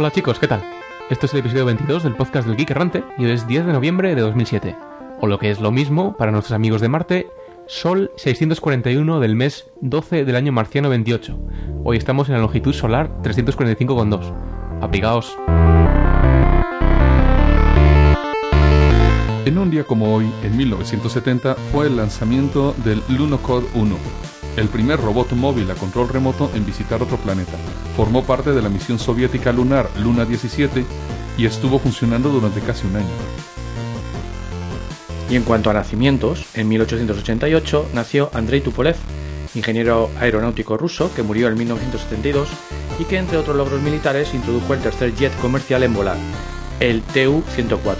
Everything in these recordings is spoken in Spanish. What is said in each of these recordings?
Hola chicos, ¿qué tal? Este es el episodio 22 del podcast del Geek Errante y hoy es 10 de noviembre de 2007. O lo que es lo mismo, para nuestros amigos de Marte, Sol 641 del mes 12 del año marciano 28. Hoy estamos en la longitud solar 345,2. Abrigaos. En un día como hoy, en 1970, fue el lanzamiento del Lunokhod 1, el primer robot móvil a control remoto en visitar otro planeta. Formó parte de la misión soviética lunar Luna 17 y estuvo funcionando durante casi un año. Y en cuanto a nacimientos, en 1888 nació Andrei Tupolev, ingeniero aeronáutico ruso que murió en 1972 y que entre otros logros militares introdujo el tercer jet comercial en volar, el Tu-104,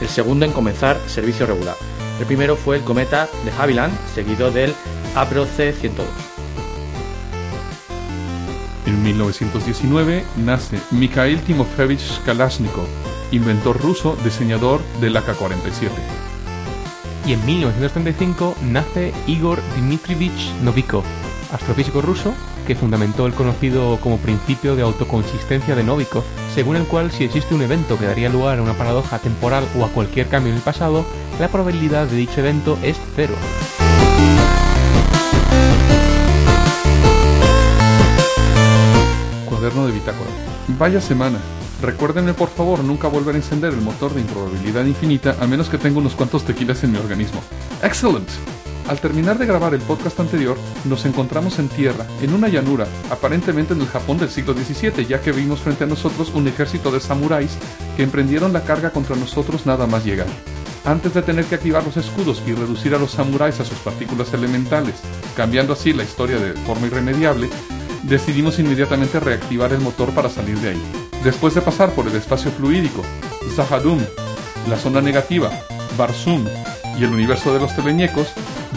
el segundo en comenzar servicio regular. El primero fue el cometa de Havilland, seguido del Avro C-102. En 1919 nace Mikhail Timofeyevich Kalashnikov, inventor ruso, diseñador del AK-47. Y en 1935 nace Igor Dmitrievich Novikov, astrofísico ruso que fundamentó el conocido como principio de autoconsistencia de Novikov, según el cual si existe un evento que daría lugar a una paradoja temporal o a cualquier cambio en el pasado, la probabilidad de dicho evento es cero. De bitácora. Vaya semana. Recuérdenme por favor nunca volver a encender el motor de improbabilidad infinita a menos que tenga unos cuantos tequilas en mi organismo. ¡Excellent! Al terminar de grabar el podcast anterior, nos encontramos en tierra, en una llanura, aparentemente en el Japón del siglo XVII, ya que vimos frente a nosotros un ejército de samuráis que emprendieron la carga contra nosotros nada más llegar. Antes de tener que activar los escudos y reducir a los samuráis a sus partículas elementales, cambiando así la historia de forma irremediable, decidimos inmediatamente reactivar el motor para salir de ahí. Después de pasar por el espacio fluídico, Zahadum, la zona negativa, Barsum y el universo de los teleñecos,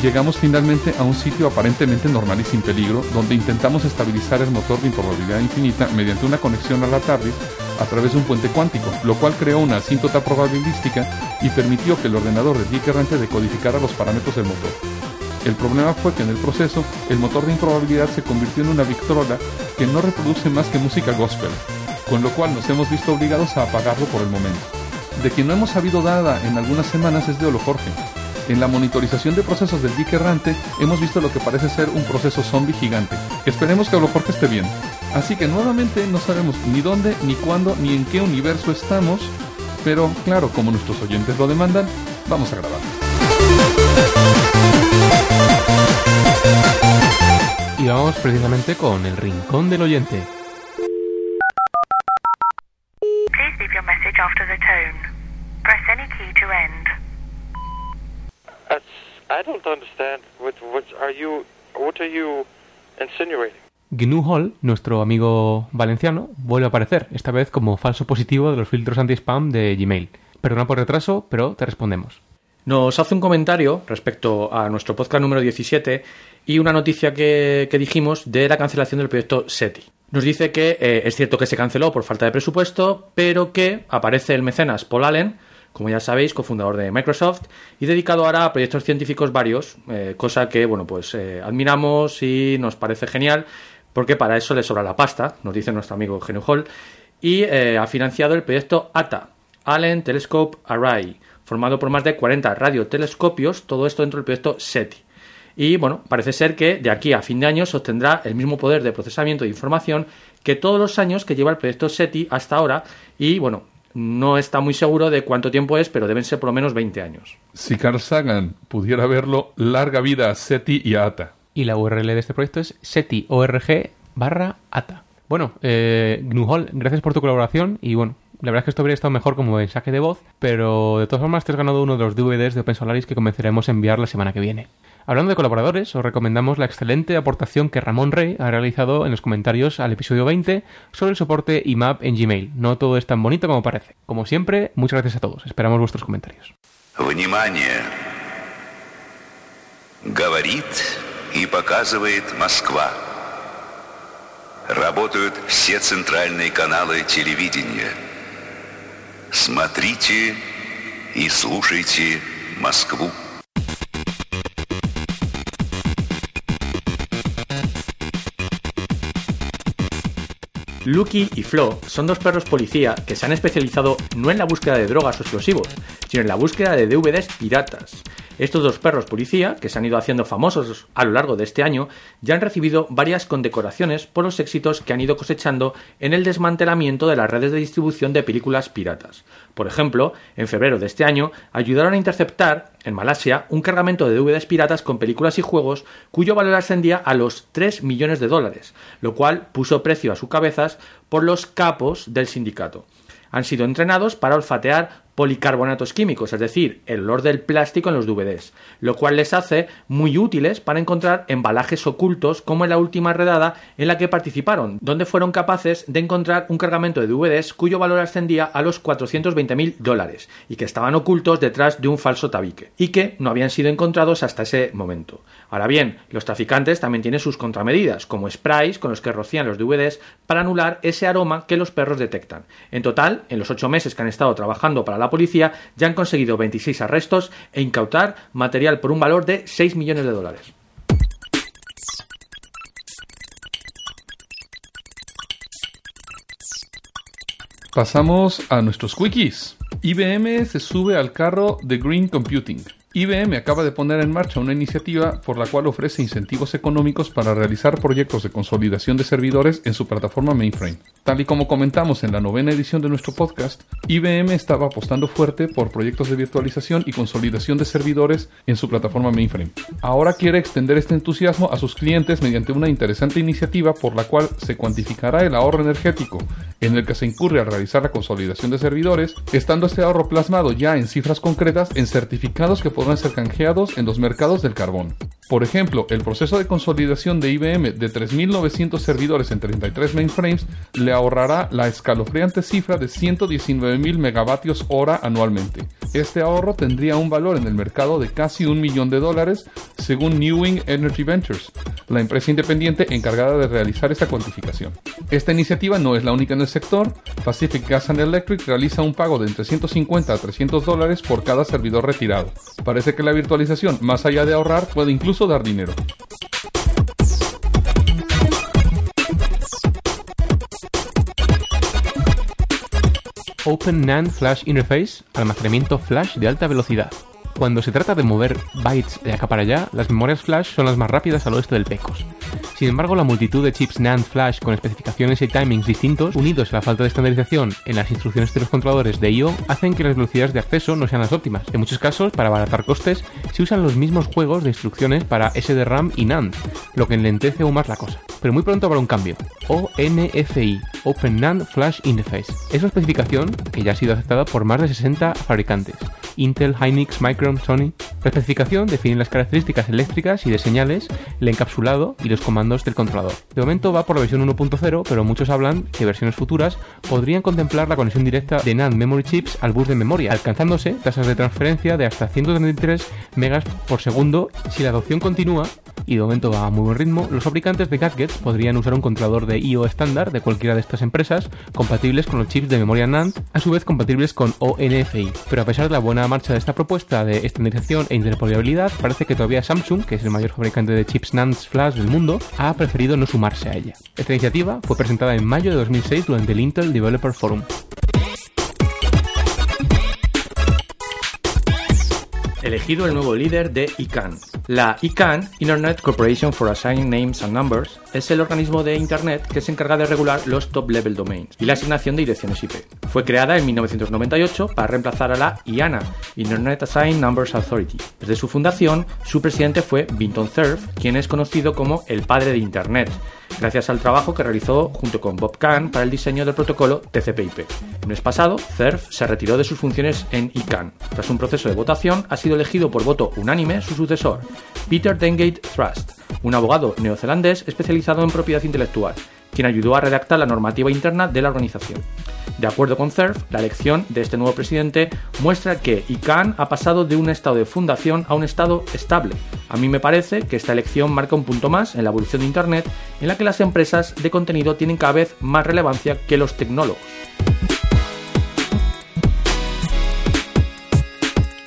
llegamos finalmente a un sitio aparentemente normal y sin peligro, donde intentamos estabilizar el motor de improbabilidad infinita mediante una conexión a la TARDIS a través de un puente cuántico, lo cual creó una asíntota probabilística y permitió que el ordenador de Geek Errante decodificara los parámetros del motor. El problema fue que en el proceso, el motor de improbabilidad se convirtió en una Victrola que no reproduce más que música gospel, con lo cual nos hemos visto obligados a apagarlo por el momento. De quien no hemos sabido nada en algunas semanas es de Olo Jorge. En la monitorización de procesos del Geek Errante hemos visto lo que parece ser un proceso zombie gigante. Esperemos que Olo Jorge esté bien. Así que nuevamente no sabemos ni dónde, ni cuándo, ni en qué universo estamos, pero claro, como nuestros oyentes lo demandan, vamos a grabar. Y vamos precisamente con el rincón del oyente. Please leave your message after the tone. Press any key to end. That's, I don't understand. What, what are you? What are you insinuating? GNU Hall, nuestro amigo valenciano, vuelve a aparecer, esta vez como falso positivo de los filtros anti-spam de Gmail. Perdona por retraso, pero te respondemos. Nos hace un comentario respecto a nuestro podcast número 17 y una noticia que, dijimos de la cancelación del proyecto SETI. Nos dice que eh, es cierto que se canceló por falta de presupuesto, pero que aparece el mecenas Paul Allen, como ya sabéis, cofundador de Microsoft, y dedicado ahora a proyectos científicos varios, eh, cosa que, bueno, pues eh, admiramos y nos parece genial, porque para eso le sobra la pasta, nos dice nuestro amigo Genu Hall, y ha financiado el proyecto ATA, Allen Telescope Array, formado por más de 40 radiotelescopios, todo esto dentro del proyecto SETI. Y bueno, parece ser que de aquí a fin de año se obtendrá el mismo poder de procesamiento de información que todos los años que lleva el proyecto SETI hasta ahora. Y bueno, no está muy seguro de cuánto tiempo es, pero deben ser por lo menos 20 años. Si Carl Sagan pudiera verlo, larga vida a SETI y a ATA. Y la URL de este proyecto es seti.org barra ata. Bueno, eh, GNU Hall, gracias por tu colaboración y bueno, la verdad es que esto habría estado mejor como mensaje de voz, pero de todas formas te has ganado uno de los DVDs de Open Solaris que comenzaremos a enviar la semana que viene. Hablando de colaboradores, os recomendamos la excelente aportación que Ramón Rey ha realizado en los comentarios al episodio 20 sobre el soporte IMAP en Gmail. No todo es tan bonito como parece. Como siempre, muchas gracias a todos. Esperamos vuestros comentarios. Внимание! Говорит и показывает Москва. Работают все центральные каналы телевидения. Смотрите и слушайте Москву. Lucky y Flo son dos perros policía que se han especializado no en la búsqueda de drogas o explosivos, sino en la búsqueda de DVDs piratas. Estos dos perros policía, que se han ido haciendo famosos a lo largo de este año, ya han recibido varias condecoraciones por los éxitos que han ido cosechando en el desmantelamiento de las redes de distribución de películas piratas. Por ejemplo, en febrero de este año ayudaron a interceptar, en Malasia, un cargamento de DVDs piratas con películas y juegos cuyo valor ascendía a los 3 millones de dólares, lo cual puso precio a sus cabezas por los capos del sindicato. Han sido entrenados para olfatear policarbonatos químicos, es decir, el olor del plástico en los DVDs, lo cual les hace muy útiles para encontrar embalajes ocultos como en la última redada en la que participaron, donde fueron capaces de encontrar un cargamento de DVDs cuyo valor ascendía a los 420.000 dólares y que estaban ocultos detrás de un falso tabique y que no habían sido encontrados hasta ese momento. Ahora bien, los traficantes también tienen sus contramedidas, como sprays con los que rocían los DVDs para anular ese aroma que los perros detectan. En total, en los ocho meses que han estado trabajando para la policía, ya han conseguido 26 arrestos e incautar material por un valor de 6 millones de dólares. Pasamos a nuestros quickies. IBM se sube al carro de Green Computing. IBM acaba de poner en marcha una iniciativa por la cual ofrece incentivos económicos para realizar proyectos de consolidación de servidores en su plataforma mainframe. Tal y como comentamos en la novena edición de nuestro podcast, IBM estaba apostando fuerte por proyectos de virtualización y consolidación de servidores en su plataforma mainframe. Ahora quiere extender este entusiasmo a sus clientes mediante una interesante iniciativa por la cual se cuantificará el ahorro energético en el que se incurre al realizar la consolidación de servidores, estando este ahorro plasmado ya en cifras concretas en certificados que podrán ser canjeados en los mercados del carbón. Por ejemplo, el proceso de consolidación de IBM de 3.900 servidores en 33 mainframes le ahorrará la escalofriante cifra de 119.000 megavatios hora anualmente. Este ahorro tendría un valor en el mercado de casi un millón de dólares, según Newing Energy Ventures, la empresa independiente encargada de realizar esta cuantificación. Esta iniciativa no es la única en el sector. Pacific Gas and Electric realiza un pago de entre 150 a 300 dólares por cada servidor retirado. Parece que la virtualización, más allá de ahorrar, puede incluso dar dinero. Open NAND Flash Interface, almacenamiento flash de alta velocidad. Cuando se trata de mover bytes de acá para allá, las memorias flash son las más rápidas al oeste del PECOS. Sin embargo, la multitud de chips NAND flash con especificaciones y timings distintos, unidos a la falta de estandarización en las instrucciones de los controladores de I.O., hacen que las velocidades de acceso no sean las óptimas. En muchos casos, para abaratar costes, se usan los mismos juegos de instrucciones para SDRAM y NAND, lo que enlentece aún más la cosa. Pero muy pronto habrá un cambio. ONFI, Open NAND Flash Interface. Es una especificación que ya ha sido aceptada por más de 60 fabricantes. Intel, Hynix, Micron, Sony. La especificación define las características eléctricas y de señales, el encapsulado y los comandos del controlador. De momento va por la versión 1.0, pero muchos hablan que versiones futuras podrían contemplar la conexión directa de NAND Memory Chips al bus de memoria, alcanzándose tasas de transferencia de hasta 133 megas por segundo si la adopción continúa y de momento va a muy buen ritmo, los fabricantes de gadgets podrían usar un controlador de I.O. estándar de cualquiera de estas empresas, compatibles con los chips de memoria NAND, a su vez compatibles con ONFI. Pero a pesar de la buena marcha de esta propuesta de estandarización e interoperabilidad, parece que todavía Samsung, que es el mayor fabricante de chips NAND flash del mundo, ha preferido no sumarse a ella. Esta iniciativa fue presentada en mayo de 2006 durante el Intel Developer Forum. elegido el nuevo líder de ICANN. La ICANN, Internet Corporation for Assigned Names and Numbers, es el organismo de Internet que se encarga de regular los top-level domains y la asignación de direcciones IP. Fue creada en 1998 para reemplazar a la IANA, Internet Assigned Numbers Authority. Desde su fundación, su presidente fue Vinton Cerf, quien es conocido como el padre de Internet, gracias al trabajo que realizó junto con Bob Kahn para el diseño del protocolo TCP/IP. El mes pasado, CERF se retiró de sus funciones en ICANN. Tras un proceso de votación, ha sido elegido por voto unánime su sucesor, Peter Dengate Thrust, un abogado neozelandés especializado en propiedad intelectual, quien ayudó a redactar la normativa interna de la organización. De acuerdo con CERF, la elección de este nuevo presidente muestra que ICANN ha pasado de un estado de fundación a un estado estable. A mí me parece que esta elección marca un punto más en la evolución de Internet en la que las empresas de contenido tienen cada vez más relevancia que los tecnólogos.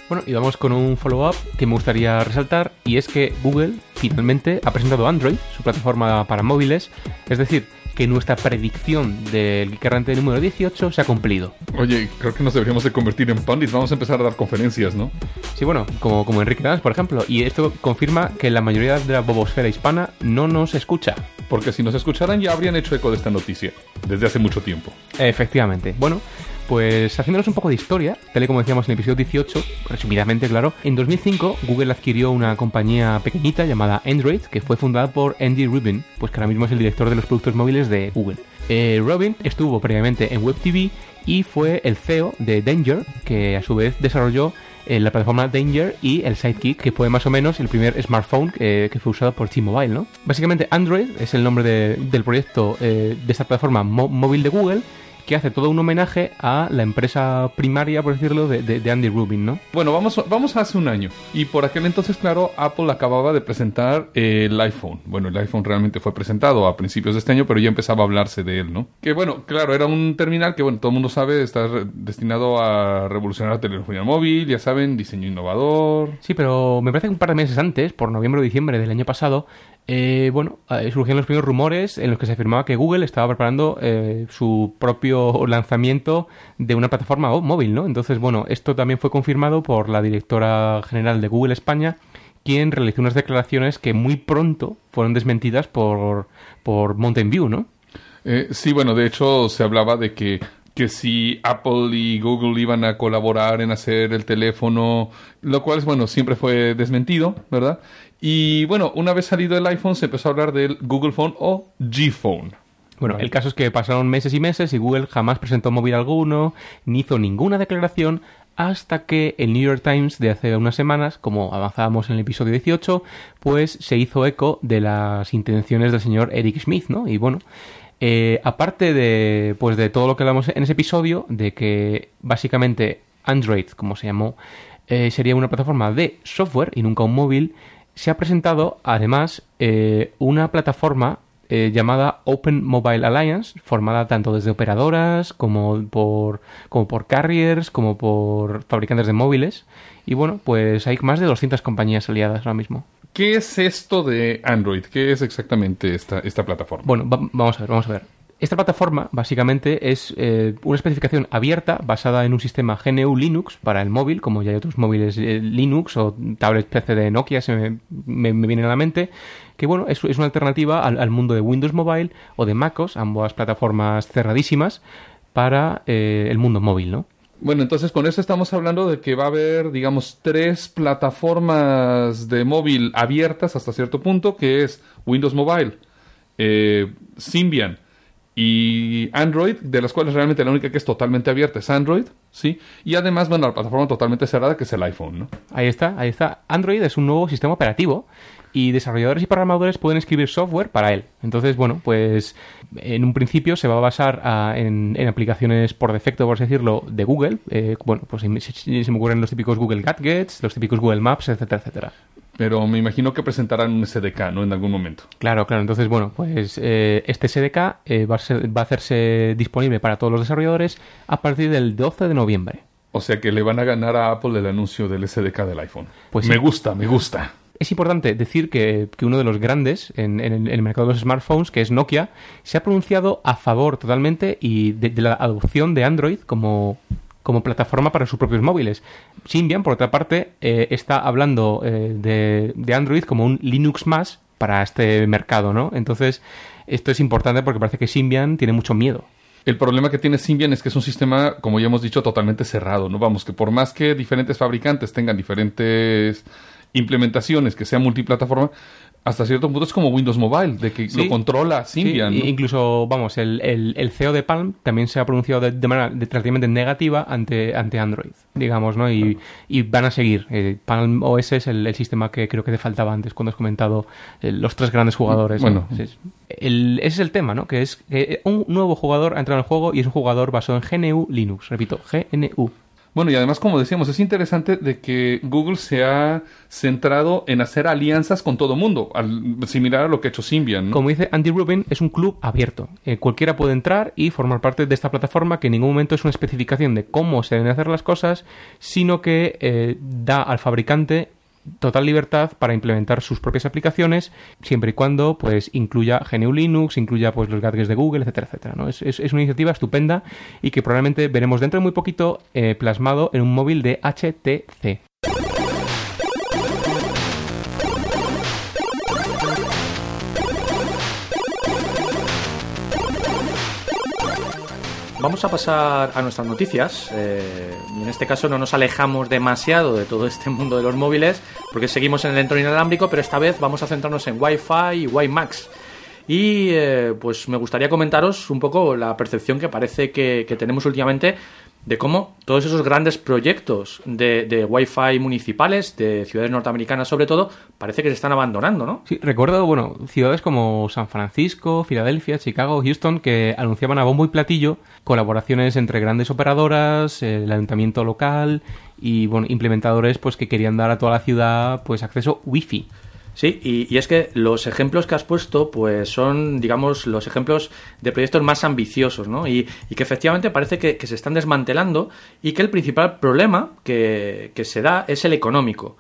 Bueno, y vamos con un follow-up que me gustaría resaltar, y es que Google finalmente ha presentado Android, su plataforma para móviles, es decir, que nuestra predicción del Geek número 18 se ha cumplido. Oye, creo que nos deberíamos de convertir en pundits. Vamos a empezar a dar conferencias, ¿no? Sí, bueno, como, como Enrique Dans, por ejemplo. Y esto confirma que la mayoría de la bobosfera hispana no nos escucha. Porque si nos escucharan ya habrían hecho eco de esta noticia desde hace mucho tiempo. Efectivamente. Bueno, pues haciéndonos un poco de historia, tal y como decíamos en el episodio 18, resumidamente claro, en 2005 Google adquirió una compañía pequeñita llamada Android, que fue fundada por Andy Rubin, pues que ahora mismo es el director de los productos móviles de Google. Eh, Rubin estuvo previamente en WebTV y fue el CEO de Danger, que a su vez desarrolló eh, la plataforma Danger y el Sidekick, que fue más o menos el primer smartphone eh, que fue usado por T-Mobile, ¿no? Básicamente Android es el nombre de- del proyecto eh, de esta plataforma móvil de Google que hace todo un homenaje a la empresa primaria, por decirlo, de, de- de Andy Rubin, ¿no? Bueno, vamos, vamos a hace un año. Y por aquel entonces, claro, Apple acababa de presentar eh, el iPhone. Bueno, el iPhone realmente fue presentado a principios de este año, pero ya empezaba a hablarse de él, ¿no? Que bueno, claro, era un terminal que, bueno, todo el mundo sabe, está destinado a revolucionar la telefonía móvil, ya saben, diseño innovador. Sí, pero me parece que un par de meses antes, por noviembre o diciembre del año pasado, eh, bueno, eh, surgieron los primeros rumores en los que se afirmaba que Google estaba preparando eh, su propio lanzamiento de una plataforma móvil, ¿no? Entonces, bueno, esto también fue confirmado por la directora general de Google España, quien realizó unas declaraciones que muy pronto fueron desmentidas por, por Mountain View, ¿no? Eh, sí, bueno, de hecho se hablaba de que, que si Apple y Google iban a colaborar en hacer el teléfono, lo cual, bueno, siempre fue desmentido, ¿verdad? Y bueno, una vez salido el iPhone se empezó a hablar del Google Phone o G-Phone. Bueno, el caso es que pasaron meses y meses y Google jamás presentó móvil alguno, ni hizo ninguna declaración hasta que el New York Times de hace unas semanas, como avanzábamos en el episodio 18, pues se hizo eco de las intenciones del señor Eric Smith, ¿no? Y bueno, eh, aparte de, pues de todo lo que hablamos en ese episodio, de que básicamente Android, como se llamó, eh, sería una plataforma de software y nunca un móvil, se ha presentado además eh, una plataforma eh, llamada Open Mobile Alliance, formada tanto desde operadoras como por, como por carriers, como por fabricantes de móviles. Y bueno, pues hay más de 200 compañías aliadas ahora mismo. ¿Qué es esto de Android? ¿Qué es exactamente esta, esta plataforma? Bueno, va- vamos a ver, vamos a ver. Esta plataforma básicamente es eh, una especificación abierta basada en un sistema GNU Linux para el móvil, como ya hay otros móviles eh, Linux o tablets PC de Nokia, se me, me, me viene a la mente, que bueno, es, es una alternativa al, al mundo de Windows Mobile o de MacOS, ambas plataformas cerradísimas para eh, el mundo móvil, ¿no? Bueno, entonces con eso estamos hablando de que va a haber, digamos, tres plataformas de móvil abiertas hasta cierto punto, que es Windows Mobile, eh, Symbian y Android, de las cuales realmente la única que es totalmente abierta es Android, ¿sí? Y además, bueno, la plataforma totalmente cerrada que es el iPhone, ¿no? Ahí está, ahí está. Android es un nuevo sistema operativo y desarrolladores y programadores pueden escribir software para él. Entonces, bueno, pues en un principio se va a basar ah, en, en aplicaciones por defecto, por así decirlo, de Google. Eh, bueno, pues se, me ocurren los típicos Google Gadgets, los típicos Google Maps, etcétera, etcétera. Pero me imagino que presentarán un SDK, ¿no? En algún momento. Claro, claro. Entonces, bueno, pues eh, este SDK eh, va, a ser- va a hacerse disponible para todos los desarrolladores a partir del 12 de noviembre. O sea que le van a ganar a Apple el anuncio del SDK del iPhone. Pues me sí. gusta, me gusta. Es importante decir que, que uno de los grandes en, en el, en el mercado de los smartphones, que es Nokia, se ha pronunciado a favor totalmente y de, de la adopción de Android como, como plataforma para sus propios móviles. Symbian, por otra parte, eh, está hablando eh, de, de Android como un Linux más para este mercado, ¿no? Entonces, esto es importante porque parece que Symbian tiene mucho miedo. El problema que tiene Symbian es que es un sistema, como ya hemos dicho, totalmente cerrado, ¿no? Vamos, que por más que diferentes fabricantes tengan diferentes implementaciones que sean multiplataforma, hasta cierto punto es como Windows Mobile, de que Sí. lo controla Symbian, Sí, ¿no? Incluso, vamos, el, el- el CEO de Palm también se ha pronunciado de, de manera de- relativamente negativa ante, ante Android, digamos, ¿no? Y, y van a seguir. Eh, Palm OS es el, el sistema que creo que te faltaba antes cuando has comentado eh, los tres grandes jugadores. ¿no? Bueno. Sí, el- ese es el tema, ¿no? Que es que un nuevo jugador ha entrado en el juego y es un jugador basado en GNU Linux. Repito, GNU. Bueno, y además, como decíamos, es interesante de que Google se ha centrado en hacer alianzas con todo mundo, al- similar a lo que ha hecho Symbian. Como dice Andy Rubin, es un club abierto. Eh, cualquiera puede entrar y formar parte de esta plataforma que en ningún momento es una especificación de cómo se deben hacer las cosas, sino que eh, da al fabricante total libertad para implementar sus propias aplicaciones, siempre y cuando pues incluya GNU Linux, incluya pues los gadgets de Google, etcétera, etcétera. ¿no? Es, es- una iniciativa estupenda y que probablemente veremos dentro de muy poquito eh, plasmado en un móvil de HTC. Vamos a pasar a nuestras noticias. eh, en este caso no nos alejamos demasiado de todo este mundo de los móviles, porque seguimos en el entorno inalámbrico, pero esta vez vamos a centrarnos en Wi-Fi y WiMAX. Y eh, pues me gustaría comentaros un poco la percepción que parece que, que tenemos últimamente de cómo todos esos grandes proyectos de, de Wi-Fi municipales, de ciudades norteamericanas sobre todo, parece que se están abandonando, ¿no? Sí, recuerdo, bueno, ciudades como San Francisco, Filadelfia, Chicago, Houston, que anunciaban a bombo y platillo colaboraciones entre grandes operadoras, el ayuntamiento local y, bueno, implementadores pues que querían dar a toda la ciudad pues acceso wifi. Sí, y, y es que los ejemplos que has puesto, pues son, digamos, los ejemplos de proyectos más ambiciosos, ¿no? Y, y que efectivamente parece que, se están desmantelando y que el principal problema que, que se da es el económico.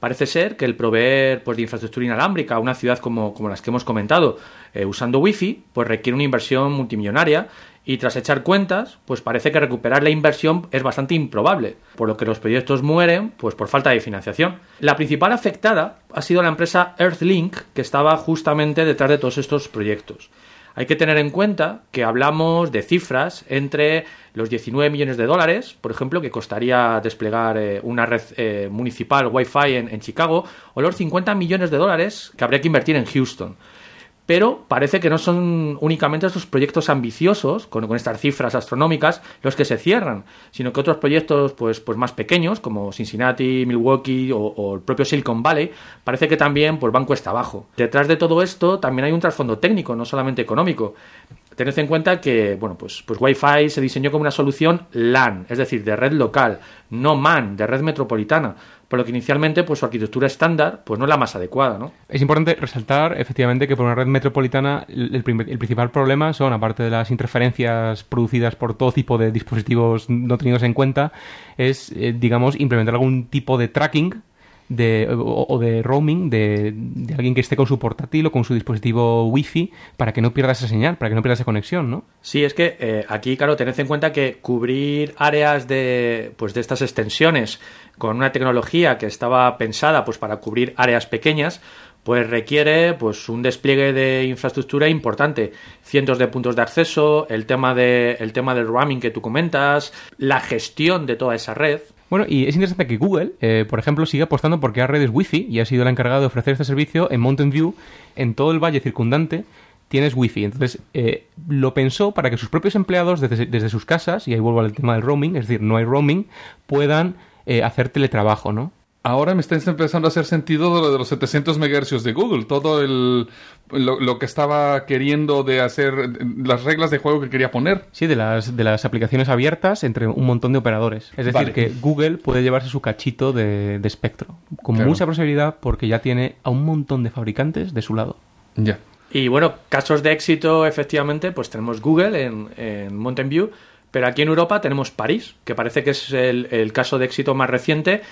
Parece ser que el proveer pues, de infraestructura inalámbrica a una ciudad como, como las que hemos comentado, eh, usando wifi, pues requiere una inversión multimillonaria y tras echar cuentas, pues parece que recuperar la inversión es bastante improbable, por lo que los proyectos mueren pues por falta de financiación. La principal afectada ha sido la empresa Earthlink, que estaba justamente detrás de todos estos proyectos. Hay que tener en cuenta que hablamos de cifras entre los 19 millones de dólares, por ejemplo, que costaría desplegar eh, una red eh, municipal Wi-Fi en, en Chicago, o los 50 millones de dólares que habría que invertir en Houston. Pero parece que no son únicamente estos proyectos ambiciosos, con, estas cifras astronómicas, los que se cierran, sino que otros proyectos pues, pues más pequeños, como Cincinnati, Milwaukee o, o el propio Silicon Valley, parece que también pues, van cuesta abajo. Detrás de todo esto también hay un trasfondo técnico, no solamente económico. Tened en cuenta que, bueno, pues, pues Wi-Fi se diseñó como una solución LAN, es decir, de red local, no MAN, de red metropolitana, por lo que inicialmente pues su arquitectura estándar pues no es la más adecuada, ¿no? Es importante resaltar efectivamente que por una red metropolitana el, principal problema son, aparte de las interferencias producidas por todo tipo de dispositivos no tenidos en cuenta, es, eh, digamos, implementar algún tipo de tracking de, o, de roaming de, de alguien que esté con su portátil o con su dispositivo wifi para que no pierda esa señal, para que no pierda esa conexión, ¿no? Sí, es que eh, aquí, claro, tened en cuenta que cubrir áreas de, pues, de estas extensiones con una tecnología que estaba pensada pues, para cubrir áreas pequeñas, pues requiere pues un despliegue de infraestructura importante, cientos de puntos de acceso, el tema de el tema del roaming que tú comentas, la gestión de toda esa red. Bueno, y es interesante que Google, eh, por ejemplo, siga apostando por crear redes Wi-Fi y ha sido la encargada de ofrecer este servicio en Mountain View, en todo el valle circundante. Tienes Wi-Fi. Entonces, eh, lo pensó para que sus propios empleados, desde, desde sus casas, y ahí vuelvo al tema del roaming, es decir, no hay roaming, puedan eh, hacer teletrabajo, ¿no? Ahora me está empezando a hacer sentido de lo de los 700 MHz de Google. Todo el, lo, lo que estaba queriendo de hacer, las reglas de juego que quería poner. Sí, de las, de las aplicaciones abiertas entre un montón de operadores. Es decir, Vale. que Google puede llevarse su cachito de, de espectro, con Claro. mucha posibilidad porque ya tiene a un montón de fabricantes de su lado. Ya. Y bueno, casos de éxito, efectivamente, pues tenemos Google en, en Mountain View, pero aquí en Europa tenemos París, que parece que es el, el caso de éxito más reciente,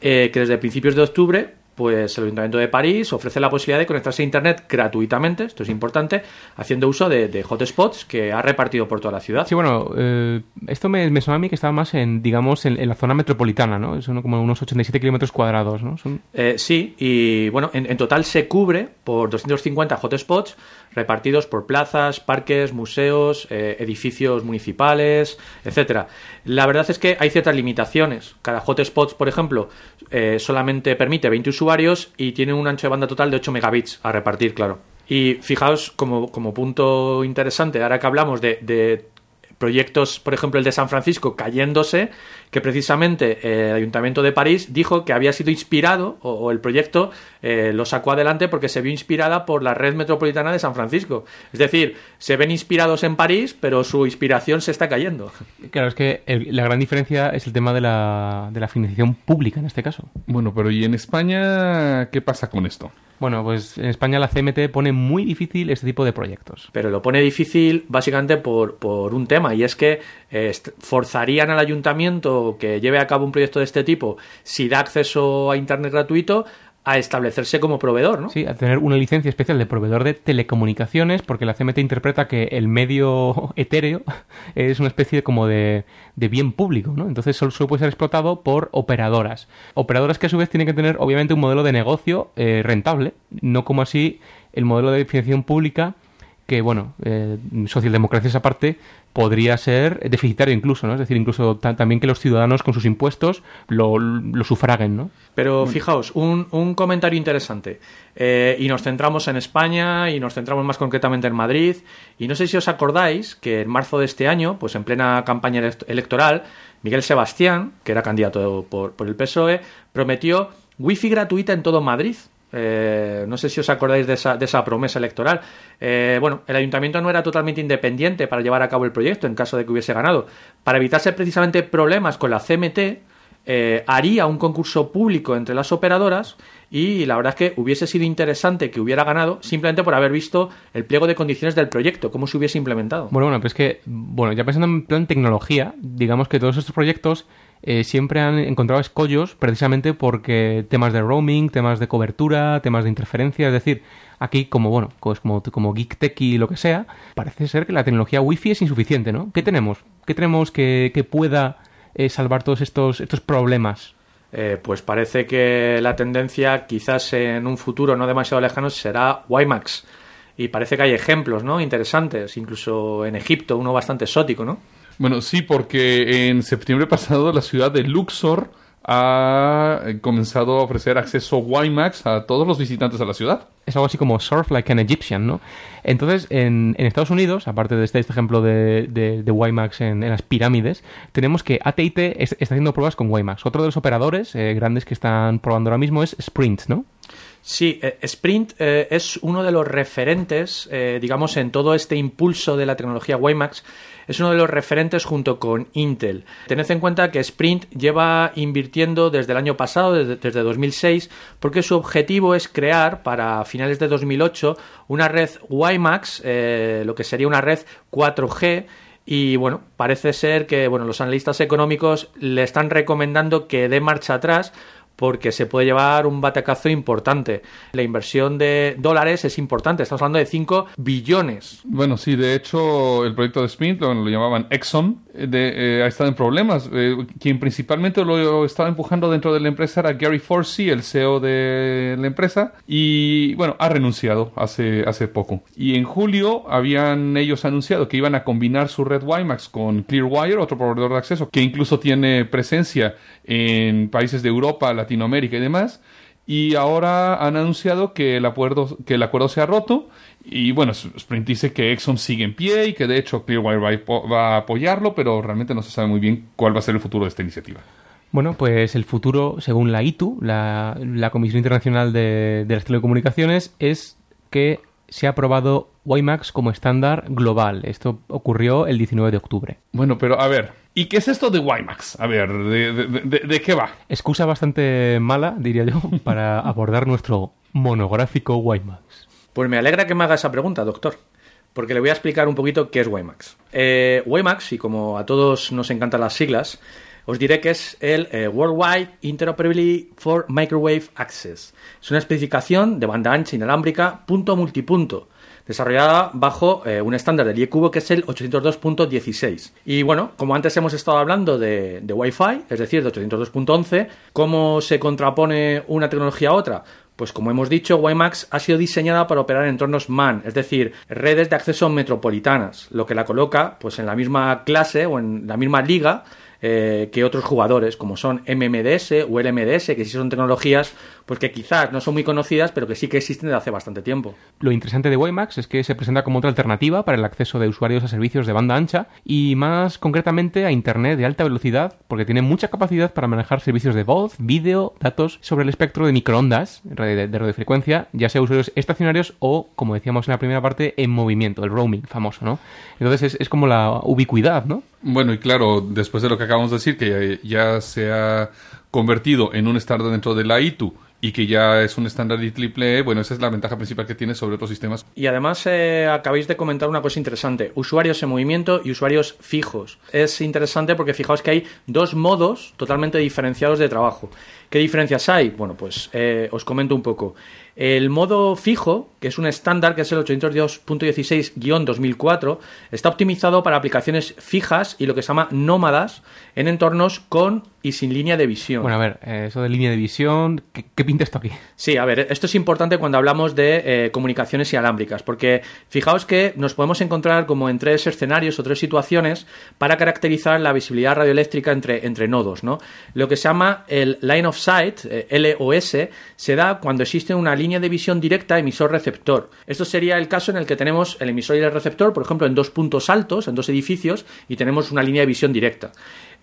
eh, que desde principios de octubre, pues el Ayuntamiento de París ofrece la posibilidad de conectarse a Internet gratuitamente, esto es importante, haciendo uso de, de hotspots que ha repartido por toda la ciudad. Sí, bueno, eh, esto me, me suena a mí que estaba más en, digamos, en, en la zona metropolitana, ¿no? Son como unos 87 kilómetros cuadrados, ¿no? Son... Eh, sí, y bueno, en, en total se cubre por 250 hotspots repartidos por plazas, parques, museos, eh, edificios municipales, etcétera. La verdad es que hay ciertas limitaciones. Cada hotspot, por ejemplo, eh, solamente permite 20 usuarios y tiene un ancho de banda total de 8 megabits a repartir, claro. Y fijaos como, como punto interesante, ahora que hablamos de, de proyectos, por ejemplo, el de San Francisco cayéndose, que precisamente eh, el Ayuntamiento de París dijo que había sido inspirado, o, o el proyecto eh, lo sacó adelante porque se vio inspirada por la red metropolitana de San Francisco. Es decir, se ven inspirados en París, pero su inspiración se está cayendo. Claro, es que el- la gran diferencia es el tema de la, de la financiación pública en este caso. Bueno, pero ¿y en España qué pasa con esto? Bueno, pues en España la CMT pone muy difícil este tipo de proyectos. Pero lo pone difícil básicamente por, por un tema, y es que eh, forzarían al ayuntamiento que lleve a cabo un proyecto de este tipo si da acceso a Internet gratuito, a establecerse como proveedor, ¿no? Sí, a tener una licencia especial de proveedor de telecomunicaciones, porque la CMT interpreta que el medio etéreo es una especie como de, bien público, ¿no? Entonces solo, solo puede ser explotado por operadoras. Operadoras que a su vez tienen que tener, obviamente, un modelo de negocio eh, rentable, no como así el modelo de financiación pública que, bueno, eh, socialdemocracias aparte, podría ser deficitario incluso, ¿no? Es decir, incluso ta- también que los ciudadanos con sus impuestos lo, lo sufraguen, ¿no? Pero fijaos, un, un comentario interesante. Eh, y nos centramos en España y nos centramos más concretamente en Madrid. Y no sé si os acordáis que en marzo de este año, pues en plena campaña elect- electoral, Miguel Sebastián, que era candidato por, por el PSOE, prometió wifi gratuita en todo Madrid. Eh, no sé si os acordáis de esa, de esa promesa electoral. Eh, bueno, el ayuntamiento no era totalmente independiente para llevar a cabo el proyecto en caso de que hubiese ganado. Para evitarse precisamente problemas con la CMT, eh, haría un concurso público entre las operadoras y la verdad es que hubiese sido interesante que hubiera ganado simplemente por haber visto el pliego de condiciones del proyecto, cómo se hubiese implementado. Bueno, bueno, pero es que, bueno, ya pensando en plan tecnología, digamos que todos estos proyectos eh, siempre han encontrado escollos precisamente porque temas de roaming, temas de cobertura, temas de interferencia, es decir, aquí como, bueno, pues como, Geek Tech y lo que sea, parece ser que la tecnología Wi-Fi es insuficiente, ¿no? ¿Qué tenemos? ¿Qué tenemos que, que pueda eh, salvar todos estos, estos problemas? Eh, pues parece que la tendencia quizás en un futuro no demasiado lejano será WiMAX. Y parece que hay ejemplos, ¿no? Interesantes, incluso en Egipto, uno bastante exótico, ¿no? Bueno, sí, porque en septiembre pasado la ciudad de Luxor ha comenzado a ofrecer acceso WiMAX a todos los visitantes a la ciudad. es algo así como surf like an Egyptian, ¿no? Entonces, en, en Estados Unidos, aparte de este, este ejemplo de, de, de WiMAX en, en las pirámides, tenemos que AT&T es- está haciendo pruebas con WiMAX. Otro de los operadores eh, grandes que están probando ahora mismo es Sprint, ¿no? Sí, eh, Sprint eh, es uno de los referentes, eh, digamos, en todo este impulso de la tecnología WiMAX. Es uno de los referentes junto con Intel. Tened en cuenta que Sprint lleva invirtiendo desde el año pasado, desde, desde 2006, porque su objetivo es crear para finales de 2008 una red WiMAX, eh, lo que sería una red 4G, y bueno, parece ser que bueno, los analistas económicos le están recomendando que dé marcha atrás porque se puede llevar un batacazo importante. La inversión de dólares es importante, estamos hablando de 5 billones. Bueno, sí, de hecho, el proyecto de Sprint, lo, lo llamaban Exxon, eh, ha estado en problemas. Eh, quien principalmente lo estaba empujando dentro de la empresa era Gary Forsey, el CEO de la empresa, y bueno, ha renunciado hace, hace poco. Y en julio habían ellos anunciado que iban a combinar su red WiMAX con Clearwire, otro proveedor de acceso, que incluso tiene presencia en países de Europa, Latinoamérica y demás. Y ahora han anunciado que el acuerdo, que el acuerdo se ha roto. Y bueno, Sprint dice que Exxon sigue en pie y que de hecho Clearwire va va a apoyarlo, pero realmente no se sabe muy bien cuál va a ser el futuro de esta iniciativa. Bueno, pues el futuro, según la ITU, la, la Comisión Internacional de, de las Telecomunicaciones, es que se ha aprobado WiMAX como estándar global. Esto ocurrió el 19 de octubre. Bueno, pero a ver, ¿y qué es esto de WiMAX? A ver, ¿de, de- de- de qué va? Excusa bastante mala, diría yo, para abordar nuestro monográfico WiMAX. Pues me alegra que me haga esa pregunta, doctor, porque le voy a explicar un poquito qué es WiMAX. Eh, WiMAX, y como a todos nos encantan las siglas, os diré que es el eh, Worldwide Interoperability for Microwave Access. Es una especificación de banda ancha inalámbrica punto multipunto, desarrollada bajo eh, un estándar del IECubo que es el 802.16. Y bueno, como antes hemos estado hablando de, de Wi-Fi, es decir, de 802.11, ¿cómo se contrapone una tecnología a otra? Pues como hemos dicho, WiMAX ha sido diseñada para operar en entornos MAN, es decir, redes de acceso metropolitanas, lo que la coloca pues en la misma clase o en la misma liga eh, que otros jugadores, como son MMDS o LMDS, que sí son tecnologías pues que quizás no son muy conocidas, pero que sí que existen desde hace bastante tiempo. Lo interesante de WiMAX es que se presenta como otra alternativa para el acceso de usuarios a servicios de banda ancha y más concretamente a Internet de alta velocidad porque tiene mucha capacidad para manejar servicios de voz, vídeo, datos sobre el espectro de microondas de, de radiofrecuencia, ya sea usuarios estacionarios o, como decíamos en la primera parte, en movimiento, el roaming famoso, ¿no? Entonces es, es como la ubicuidad, ¿no? Bueno, y claro, después de lo que acabamos de decir, que ya, se ha convertido en un estándar dentro de la ITU y que ya es un estándar IEEE, bueno, esa es la ventaja principal que tiene sobre otros sistemas. Y además eh, acabáis de comentar una cosa interesante, usuarios en movimiento y usuarios fijos. Es interesante porque fijaos que hay dos modos totalmente diferenciados de trabajo. ¿Qué diferencias hay? Bueno, pues eh, os comento un poco. El modo fijo, que es un estándar que es el 802.16-2004, está optimizado para aplicaciones fijas y lo que se llama nómadas en entornos con y sin línea de visión. Bueno, a ver, eh, eso de línea de visión, ¿qué, qué pinta esto aquí? Sí, a ver, esto es importante cuando hablamos de eh, comunicaciones inalámbricas, porque fijaos que nos podemos encontrar como en tres escenarios o tres situaciones para caracterizar la visibilidad radioeléctrica entre, entre nodos, ¿no? Lo que se llama el line of sight, eh, LOS, se da cuando existe una línea de visión directa emisor-receptor. Esto sería el caso en el que tenemos el emisor y el receptor, por ejemplo, en dos puntos altos, en dos edificios, y tenemos una línea de visión directa.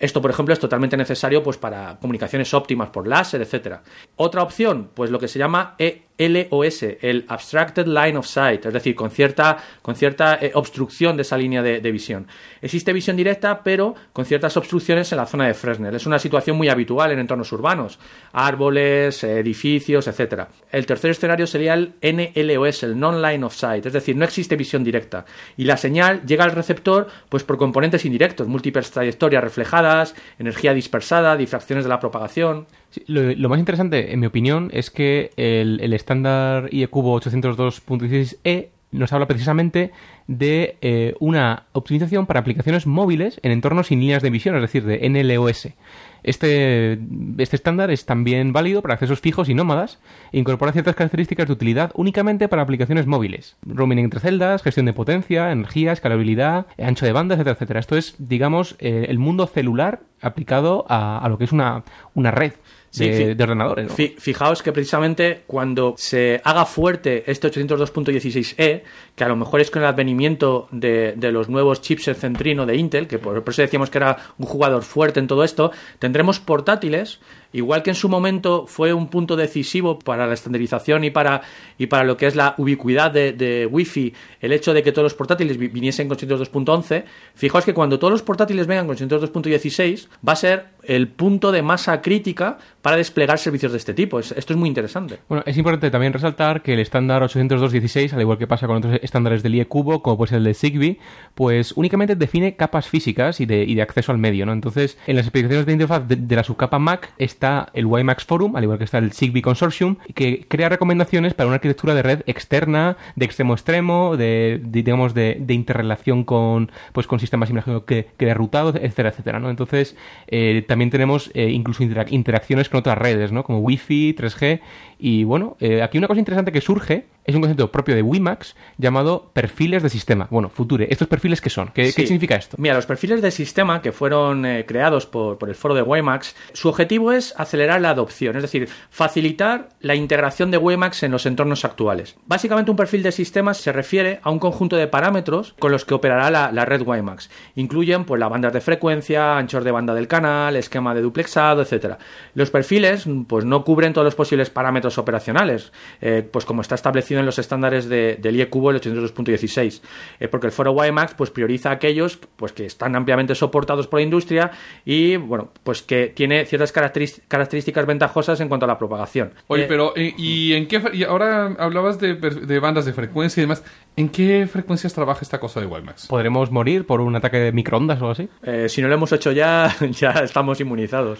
Esto, por ejemplo, es totalmente necesario pues, para comunicaciones óptimas por láser, etcétera. Otra opción, pues lo que se llama ELOS, el Abstracted Line of Sight, es decir, con cierta, con cierta eh, obstrucción de esa línea de, visión. Existe visión directa, pero con ciertas obstrucciones en la zona de Fresnel. Es una situación muy habitual en entornos urbanos, árboles, edificios, etcétera. El tercer escenario sería el NLOS, el Non-Line of Sight, es decir, no existe visión directa. Y la señal llega al receptor pues, por componentes indirectos, múltiples trayectorias reflejadas, energía dispersada, difracciones de la propagación. Lo, más interesante, en mi opinión, es que el, el estándar IE Cubo 802.16e nos habla precisamente de eh, una optimización para aplicaciones móviles en entornos sin líneas de visión, es decir, de NLOS. Este, este estándar es también válido para accesos fijos y nómadas e incorpora ciertas características de utilidad únicamente para aplicaciones móviles. Roaming entre celdas, gestión de potencia, energía, escalabilidad, ancho de banda, etcétera, etcétera. Esto es, digamos, eh, el mundo celular aplicado a, a lo que es una, una red. Sí, de, ordenadores. ¿no? Fijaos que precisamente cuando se haga fuerte este 802.16e, que a lo mejor es con el advenimiento de, de los nuevos chips Centrino de Intel, que por, por, eso decíamos que era un jugador fuerte en todo esto, tendremos portátiles, igual que en su momento fue un punto decisivo para la estandarización y para, y para lo que es la ubicuidad de, de Wi-Fi, el hecho de que todos los portátiles viniesen con 802.11, fijaos que cuando todos los portátiles vengan con 802.16, va a ser el punto de masa crítica para desplegar servicios de este tipo. Esto es muy interesante. Bueno, es importante también resaltar que el estándar 802.16, al igual que pasa con otros estándares del IE Cubo, como puede ser el de Zigbee, pues únicamente define capas físicas y de, y de acceso al medio, ¿no? Entonces, en las especificaciones de interfaz de, la subcapa MAC está el WiMAX Forum, al igual que está el Zigbee Consortium, que crea recomendaciones para una arquitectura de red externa, de extremo a extremo, de, digamos, de, interrelación con, pues, con sistemas imagino que, que de rutado, etcétera, etcétera, ¿no? Entonces, eh, también tenemos eh, incluso interac interacciones con otras redes, ¿no? Como Wi-Fi, 3G. Y bueno, eh, aquí una cosa interesante que surge es un concepto propio de WiMAX llamado perfiles de sistema. Bueno, Future, ¿estos perfiles qué son? ¿Qué, sí. ¿qué significa esto? Mira, los perfiles de sistema que fueron eh, creados por, por, el foro de WiMAX, su objetivo es acelerar la adopción, es decir, facilitar la integración de WiMAX en los entornos actuales. Básicamente un perfil de sistema se refiere a un conjunto de parámetros con los que operará la, red WiMAX. Incluyen pues, las bandas de frecuencia, anchor de banda del canal, esquema de duplexado, etc. Los perfiles pues, no cubren todos los posibles parámetros operacionales, eh, pues como está establecido en los estándares de, del IE el 802.16, eh, porque el foro WiMAX pues prioriza aquellos pues que están ampliamente soportados por la industria y bueno, pues que tiene ciertas características ventajosas en cuanto a la propagación. Oye, eh, pero eh, ¿y en qué y ahora hablabas de, de, bandas de frecuencia y demás? ¿En qué frecuencias trabaja esta cosa de WiMAX? ¿Podremos morir por un ataque de microondas o algo así? Eh, si no lo hemos hecho ya, ya estamos inmunizados.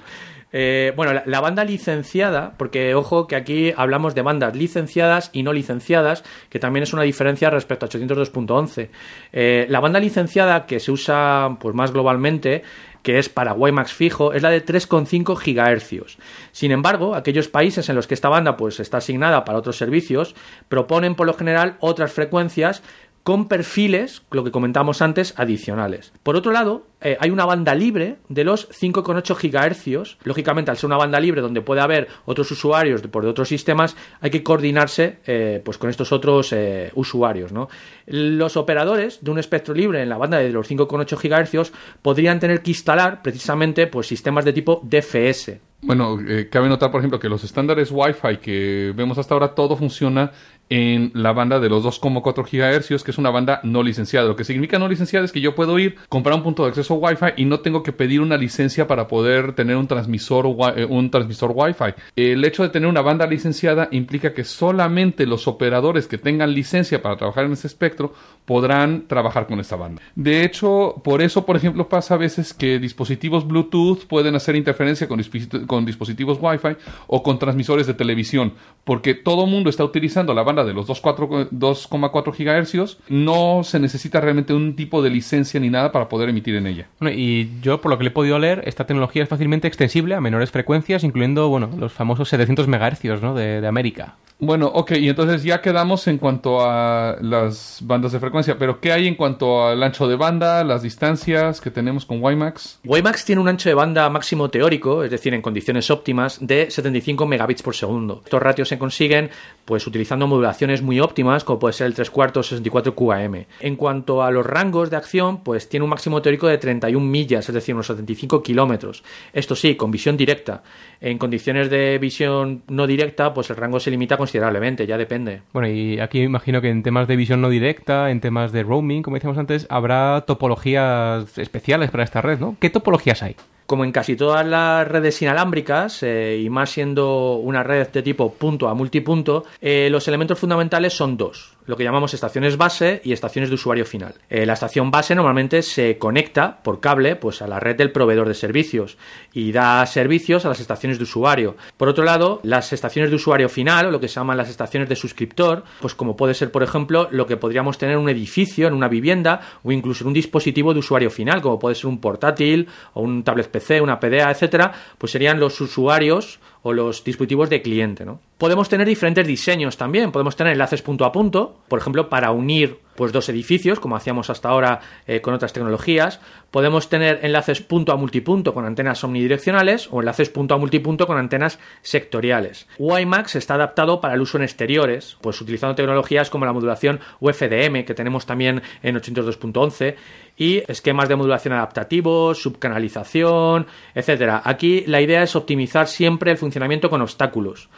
Eh, bueno, la, la, banda licenciada, porque ojo que aquí hablamos de bandas licenciadas y no licenciadas, que también es una diferencia respecto a 802.11. Eh, la banda licenciada que se usa pues más globalmente que es para WiMAX fijo, es la de 3,5 GHz. Sin embargo, aquellos países en los que esta banda pues, está asignada para otros servicios proponen por lo general otras frecuencias con perfiles, lo que comentamos antes, adicionales. Por otro lado, eh, hay una banda libre de los 5,8 GHz. Lógicamente, al ser una banda libre donde puede haber otros usuarios por otros sistemas, hay que coordinarse eh, pues con estos otros eh, usuarios. ¿no? Los operadores de un espectro libre en la banda de los 5,8 GHz podrían tener que instalar precisamente pues, sistemas de tipo DFS. Bueno, cabe notar, por ejemplo, que los estándares Wi-Fi que vemos hasta ahora, todo funciona en la banda de los 2,4 GHz, que es una banda no licenciada. Lo que significa no licenciada es que yo puedo ir, comprar un punto de acceso Wi-Fi y no tengo que pedir una licencia para poder tener un transmisor, eh, un transmisor Wi-Fi. El hecho de tener una banda licenciada implica que solamente los operadores que tengan licencia para trabajar en ese espectro podrán trabajar con esta banda. De hecho, por eso, por ejemplo, pasa a veces que dispositivos Bluetooth pueden hacer interferencia con, con dispositivos Wi-Fi o con transmisores de televisión, porque todo mundo está utilizando la banda de los 2,4 2,4 GHz, no se necesita realmente un tipo de licencia ni nada para poder emitir en ella. Bueno, y yo, por lo que le he podido leer, esta tecnología es fácilmente extensible a menores frecuencias, incluyendo, bueno, los famosos 700 MHz, ¿no? De, de América. Bueno, ok, y entonces ya quedamos en cuanto a las bandas de frecuencia, pero ¿qué hay en cuanto al ancho de banda, las distancias que tenemos con WiMAX? WiMAX tiene un ancho de banda máximo teórico, es decir, en condiciones óptimas, de 75 megabits por segundo. Estos ratios se consiguen pues utilizando modulaciones muy óptimas, como puede ser el 3 cuartos 64 QAM. En cuanto a los rangos de acción, pues tiene un máximo teórico de 31 millas, es decir, unos 75 kilómetros. Esto sí, con visión directa. En condiciones de visión no directa, pues el rango se limita considerablemente, ya depende. Bueno, y aquí imagino que en temas de visión no directa, en temas de roaming, como decíamos antes, habrá topologías especiales para esta red, ¿no? ¿Qué topologías hay? Como en casi todas las redes inalámbricas, eh, y más siendo una red de tipo punto a multipunto, eh, los elementos fundamentales son dos, lo que llamamos estaciones base y estaciones de usuario final. Eh, la estación base normalmente se conecta por cable pues, a la red del proveedor de servicios y da servicios a las estaciones de usuario. Por otro lado, las estaciones de usuario final, o lo que se llaman las estaciones de suscriptor, pues como puede ser, por ejemplo, lo que podríamos tener en un edificio, en una vivienda o incluso en un dispositivo de usuario final, como puede ser un portátil o un tablet PC, una PDA, etcétera, pues serían los usuarios o los dispositivos de cliente, ¿no? Podemos tener diferentes diseños también, podemos tener enlaces punto a punto, por ejemplo, para unir pues dos edificios, como hacíamos hasta ahora eh, con otras tecnologías. Podemos tener enlaces punto a multipunto con antenas omnidireccionales o enlaces punto a multipunto con antenas sectoriales. WiMAX está adaptado para el uso en exteriores, pues utilizando tecnologías como la modulación UFDM, que tenemos también en 802.11, y esquemas de modulación adaptativos, subcanalización, etcétera. Aquí la idea es optimizar siempre el funcionamiento con obstáculos,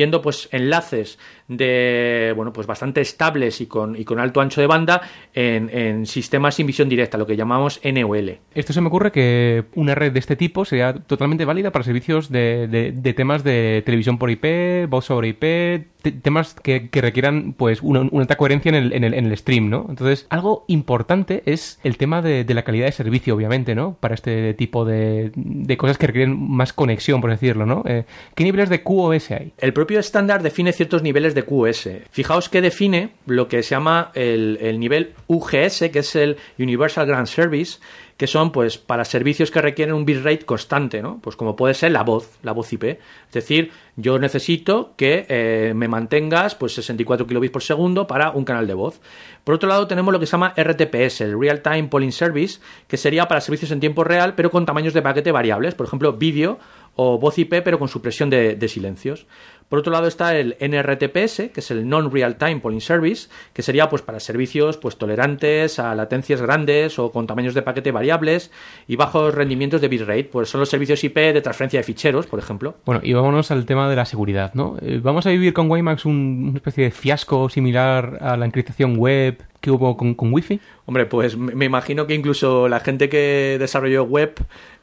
permitiendo pues enlaces de bueno pues bastante estables y con, y con alto ancho de banda en, sistemas sin visión directa, lo que llamamos NOL. Esto se me ocurre que una red de este tipo sería totalmente válida para servicios de, de- temas de televisión por IP, voz sobre IP, temas que, requieran pues una, una alta coherencia en el, en, el, en el stream, ¿no? Entonces, algo importante es el tema de, de la calidad de servicio, obviamente, ¿no? Para este tipo de, de cosas que requieren más conexión, por decirlo, ¿no? Eh, ¿Qué niveles de QoS hay? El propio estándar define ciertos niveles de QoS. Fijaos que define lo que se llama el, el nivel UGS, que es el Universal Grand Service, que son pues para servicios que requieren un bitrate constante, ¿no? Pues como puede ser la voz, la voz IP. Es decir, yo necesito que eh, me mantengas pues 64 kilobits por segundo para un canal de voz. Por otro lado, tenemos lo que se llama RTPS, el Real Time Polling Service, que sería para servicios en tiempo real, pero con tamaños de paquete variables, por ejemplo, vídeo o voz IP, pero con supresión de, de silencios. Por otro lado está el NRTPS, que es el Non-Real Time Polling Service, que sería pues para servicios pues tolerantes a latencias grandes o con tamaños de paquete variables y bajos rendimientos de bitrate, pues son los servicios IP de transferencia de ficheros, por ejemplo. Bueno, y vámonos al tema de la seguridad, ¿no? Eh, ¿Vamos a vivir con WiMAX un- una especie de fiasco similar a la encriptación web que hubo con, Wi-Fi? Hombre, pues me imagino que incluso la gente que desarrolló web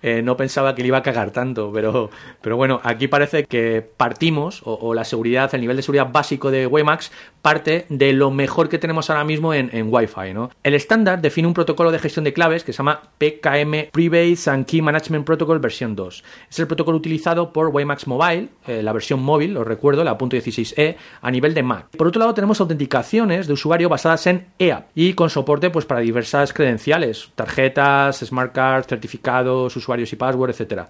eh, no pensaba que le iba a cagar tanto, pero, pero bueno, aquí parece que partimos, o, la seguridad, el nivel de seguridad básico de WiMAX parte de lo mejor que tenemos ahora mismo en, Wi-Fi, ¿no? El estándar define un protocolo de gestión de claves que se llama PKM Private and Key Management Protocol versión 2. Es el protocolo utilizado por WiMAX Mobile, eh, la versión móvil, os recuerdo, la .16e, a nivel de Mac. Por otro lado, tenemos autenticaciones de usuario basadas en Y con soporte pues, para diversas credenciales, tarjetas, smart cards, certificados, usuarios y password, etcétera.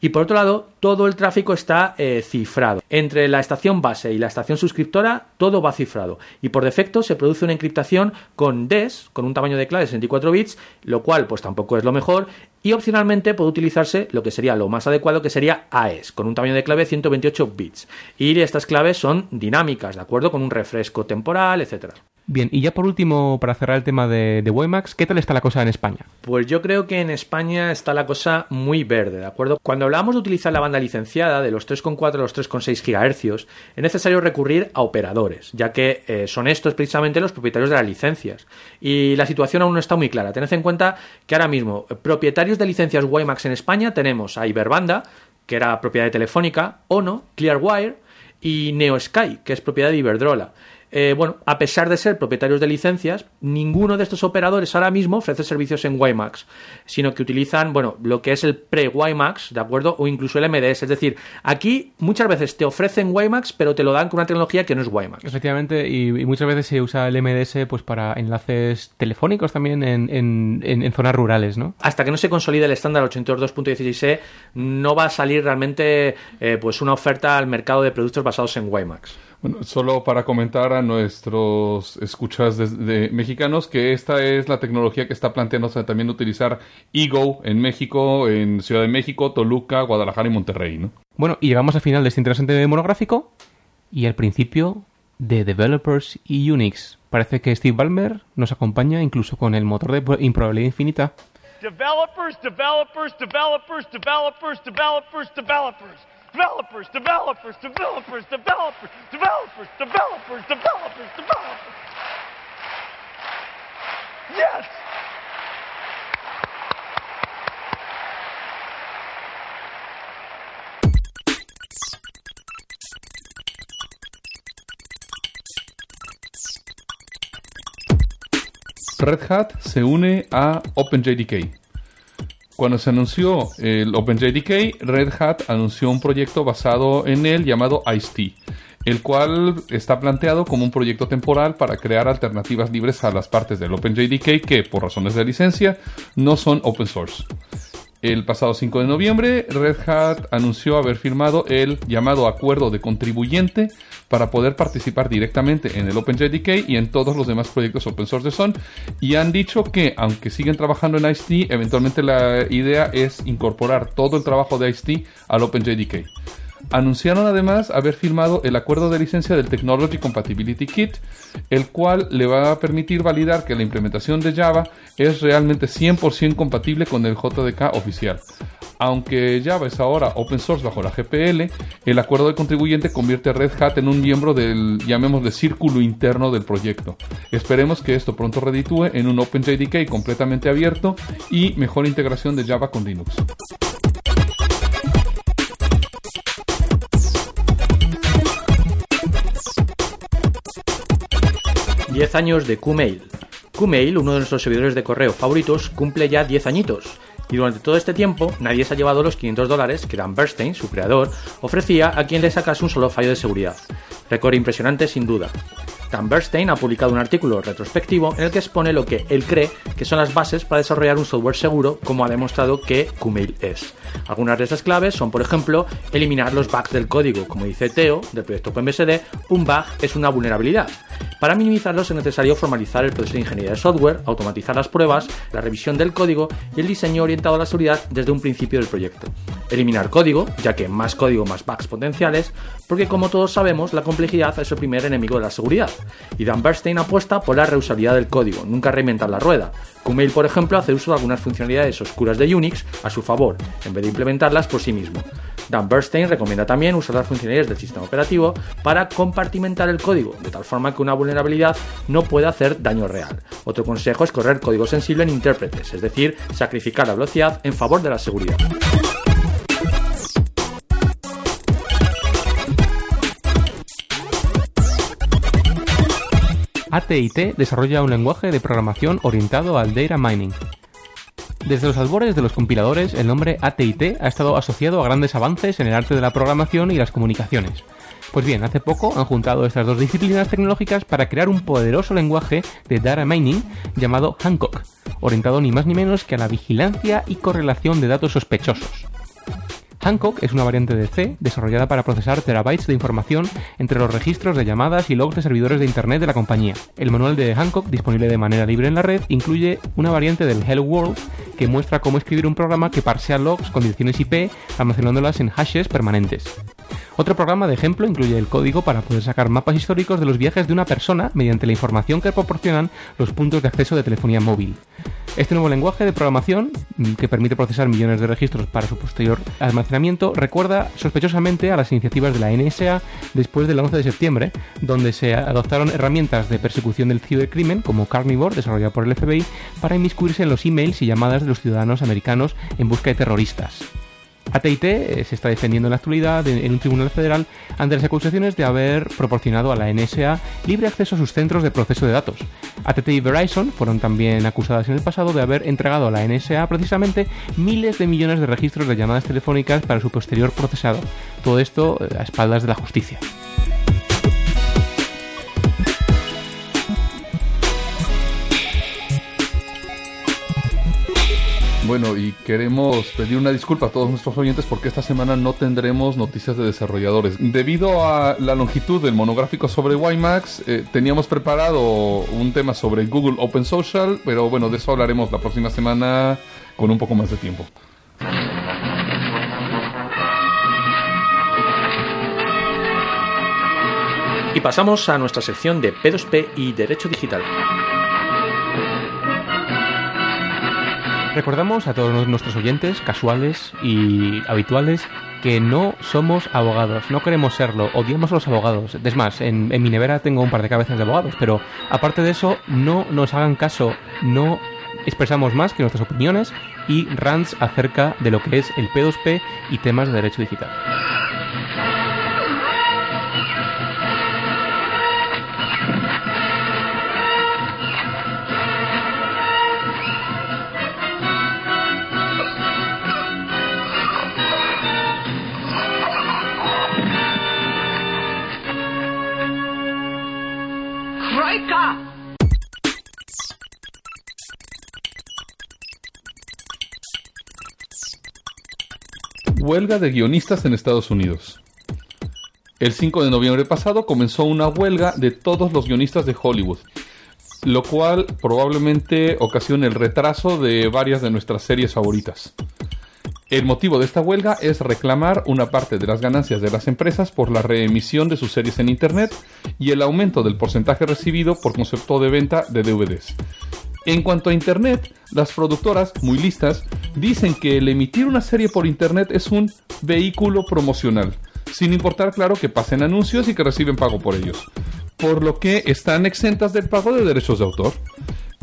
Y por otro lado, todo el tráfico está eh, cifrado. Entre la estación base y la estación suscriptora, todo va cifrado. Y por defecto se produce una encriptación con DES, con un tamaño de clave de 64 bits, lo cual pues tampoco es lo mejor. Y opcionalmente puede utilizarse lo que sería lo más adecuado, que sería AES, con un tamaño de clave de 128 bits. Y estas claves son dinámicas, ¿de acuerdo? Con un refresco temporal, etcétera. Bien, y ya por último, para cerrar el tema de, de WiMAX, ¿qué tal está la cosa en España? Pues yo creo que en España está la cosa muy verde, ¿de acuerdo? Cuando hablamos de utilizar la banda licenciada de los 3,4 a los 3,6 GHz, es necesario recurrir a operadores, ya que eh, son estos precisamente los propietarios de las licencias. Y la situación aún no está muy clara. Tened en cuenta que ahora mismo, eh, propietarios de licencias WiMAX en España tenemos a Iberbanda, que era propiedad de Telefónica, Ono, Clearwire y NeoSky, que es propiedad de Iberdrola. Eh, bueno, a pesar de ser propietarios de licencias, ninguno de estos operadores ahora mismo ofrece servicios en WiMAX, sino que utilizan, bueno, lo que es el pre-WiMAX, ¿de acuerdo? O incluso el MDS. Es decir, aquí muchas veces te ofrecen WiMAX, pero te lo dan con una tecnología que no es WiMAX. Efectivamente, y, y muchas veces se usa el MDS pues para enlaces telefónicos también en, en- en- en zonas rurales, ¿no? hasta que no se consolide el estándar 82.16e, no va a salir realmente eh, pues una oferta al mercado de productos basados en WiMAX. Bueno, solo para comentar a nuestros escuchas de, de mexicanos que esta es la tecnología que está planteándose también utilizar Ego en México, en Ciudad de México, Toluca, Guadalajara y Monterrey, ¿no? Bueno, y llegamos al final de este interesante monográfico y al principio de Developers y Unix. Parece que Steve Ballmer nos acompaña incluso con el motor de pro- improbabilidad infinita. Developers, developers, developers, developers, developers, developers. Developers, developers, developers, developers, developers, developers, developers, developers. Yes! Red Hat se une a OpenJDK. Cuando se anunció el OpenJDK, Red Hat anunció un proyecto basado en él llamado Ice-T, el cual está planteado como un proyecto temporal para crear alternativas libres a las partes del OpenJDK que, por razones de licencia, no son open source. El pasado 5 de noviembre, Red Hat anunció haber firmado el llamado Acuerdo de Contribuyente para poder participar directamente en el OpenJDK y en todos los demás proyectos open source de Sun. Y han dicho que, aunque siguen trabajando en ICT, eventualmente la idea es incorporar todo el trabajo de ICT al OpenJDK. Anunciaron además haber firmado el acuerdo de licencia del Technology Compatibility Kit, el cual le va a permitir validar que la implementación de Java es realmente 100% compatible con el JDK oficial. Aunque Java es ahora open source bajo la GPL, el acuerdo de contribuyente convierte a Red Hat en un miembro del, llamémosle, círculo interno del proyecto. Esperemos que esto pronto reditúe en un OpenJDK completamente abierto y mejor integración de Java con Linux. Diez años de Qmail. Qmail, uno de nuestros servidores de correo favoritos, cumple ya 10 añitos. Y durante todo este tiempo nadie se ha llevado los 500 dólares que Dan Bernstein, su creador, ofrecía a quien le sacase un solo fallo de seguridad. Récord impresionante sin duda. Dan Bernstein ha publicado un artículo retrospectivo en el que expone lo que él cree que son las bases para desarrollar un software seguro, como ha demostrado que Qmail es. Algunas de estas claves son, por ejemplo, eliminar los bugs del código. Como dice Teo, del proyecto OpenBSD, un bug es una vulnerabilidad. Para minimizarlos es necesario formalizar el proceso de ingeniería de software, automatizar las pruebas, la revisión del código y el diseño orientado a la seguridad desde un principio del proyecto. Eliminar código, ya que más código más bugs potenciales, porque como todos sabemos, la complejidad es el primer enemigo de la seguridad. Y Dan Bernstein apuesta por la reusabilidad del código, nunca reinventar la rueda. Qmail, por ejemplo, hace uso de algunas funcionalidades oscuras de Unix a su favor, en vez de implementarlas por sí mismo. Dan Bernstein recomienda también usar las funcionalidades del sistema operativo para compartimentar el código, de tal forma que una vulnerabilidad no pueda hacer daño real. Otro consejo es correr código sensible en intérpretes, es decir, sacrificar la velocidad en favor de la seguridad. AT&T desarrolla un lenguaje de programación orientado al data mining. Desde los albores de los compiladores, el nombre AT&T ha estado asociado a grandes avances en el arte de la programación y las comunicaciones. Pues bien, hace poco han juntado estas dos disciplinas tecnológicas para crear un poderoso lenguaje de data mining llamado Hancock, orientado ni más ni menos que a la vigilancia y correlación de datos sospechosos. Hancock es una variante de C desarrollada para procesar terabytes de información entre los registros de llamadas y logs de servidores de Internet de la compañía. El manual de Hancock, disponible de manera libre en la red, incluye una variante del Hello World que muestra cómo escribir un programa que parsea logs con direcciones IP almacenándolas en hashes permanentes. Otro programa de ejemplo incluye el código para poder sacar mapas históricos de los viajes de una persona mediante la información que proporcionan los puntos de acceso de telefonía móvil. Este nuevo lenguaje de programación, mm, que permite procesar millones de registros para su posterior almacenamiento, recuerda sospechosamente a las iniciativas de la NSA después del 11 de septiembre, donde se adoptaron herramientas de persecución del cibercrimen como Carnivore, desarrollado por el FBI, para inmiscuirse en los emails y llamadas de los ciudadanos americanos en busca de terroristas. AT&T eh, se está defendiendo en la actualidad en un tribunal federal ante las acusaciones de haber proporcionado a la NSA libre acceso a sus centros de proceso de datos. AT&T y Verizon fueron también acusadas en el pasado de haber entregado a la NSA precisamente miles de millones de registros de llamadas telefónicas para su posterior procesado. Todo esto eh, a espaldas de la justicia. Bueno, y queremos pedir una disculpa a todos nuestros oyentes porque esta semana no tendremos noticias de desarrolladores. Debido a la longitud del monográfico sobre WiMAX, eh, teníamos preparado un tema sobre Google Open Social, pero bueno, de eso hablaremos la próxima semana con un poco más de tiempo. Y pasamos a nuestra sección de P2P y Derecho Digital. Recordamos a todos nuestros oyentes, casuales y habituales, que no somos abogados, no queremos serlo, odiamos a los abogados. Es más, en, en mi nevera tengo un par de cabezas de abogados, pero aparte de eso, no nos hagan caso, no expresamos más que nuestras opiniones y rants acerca de lo que es el P2P y temas de derecho digital. Huelga de guionistas en Estados Unidos. El 5 de noviembre pasado comenzó una huelga de todos los guionistas de Hollywood, lo cual probablemente ocasione el retraso de varias de nuestras series favoritas. El motivo de esta huelga es reclamar una parte de las ganancias de las empresas por la reemisión de sus series en Internet y el aumento del porcentaje recibido por concepto de venta de DVDs. En cuanto a Internet, las productoras, muy listas, dicen que el emitir una serie por Internet es un vehículo promocional, sin importar claro que pasen anuncios y que reciben pago por ellos, por lo que están exentas del pago de derechos de autor,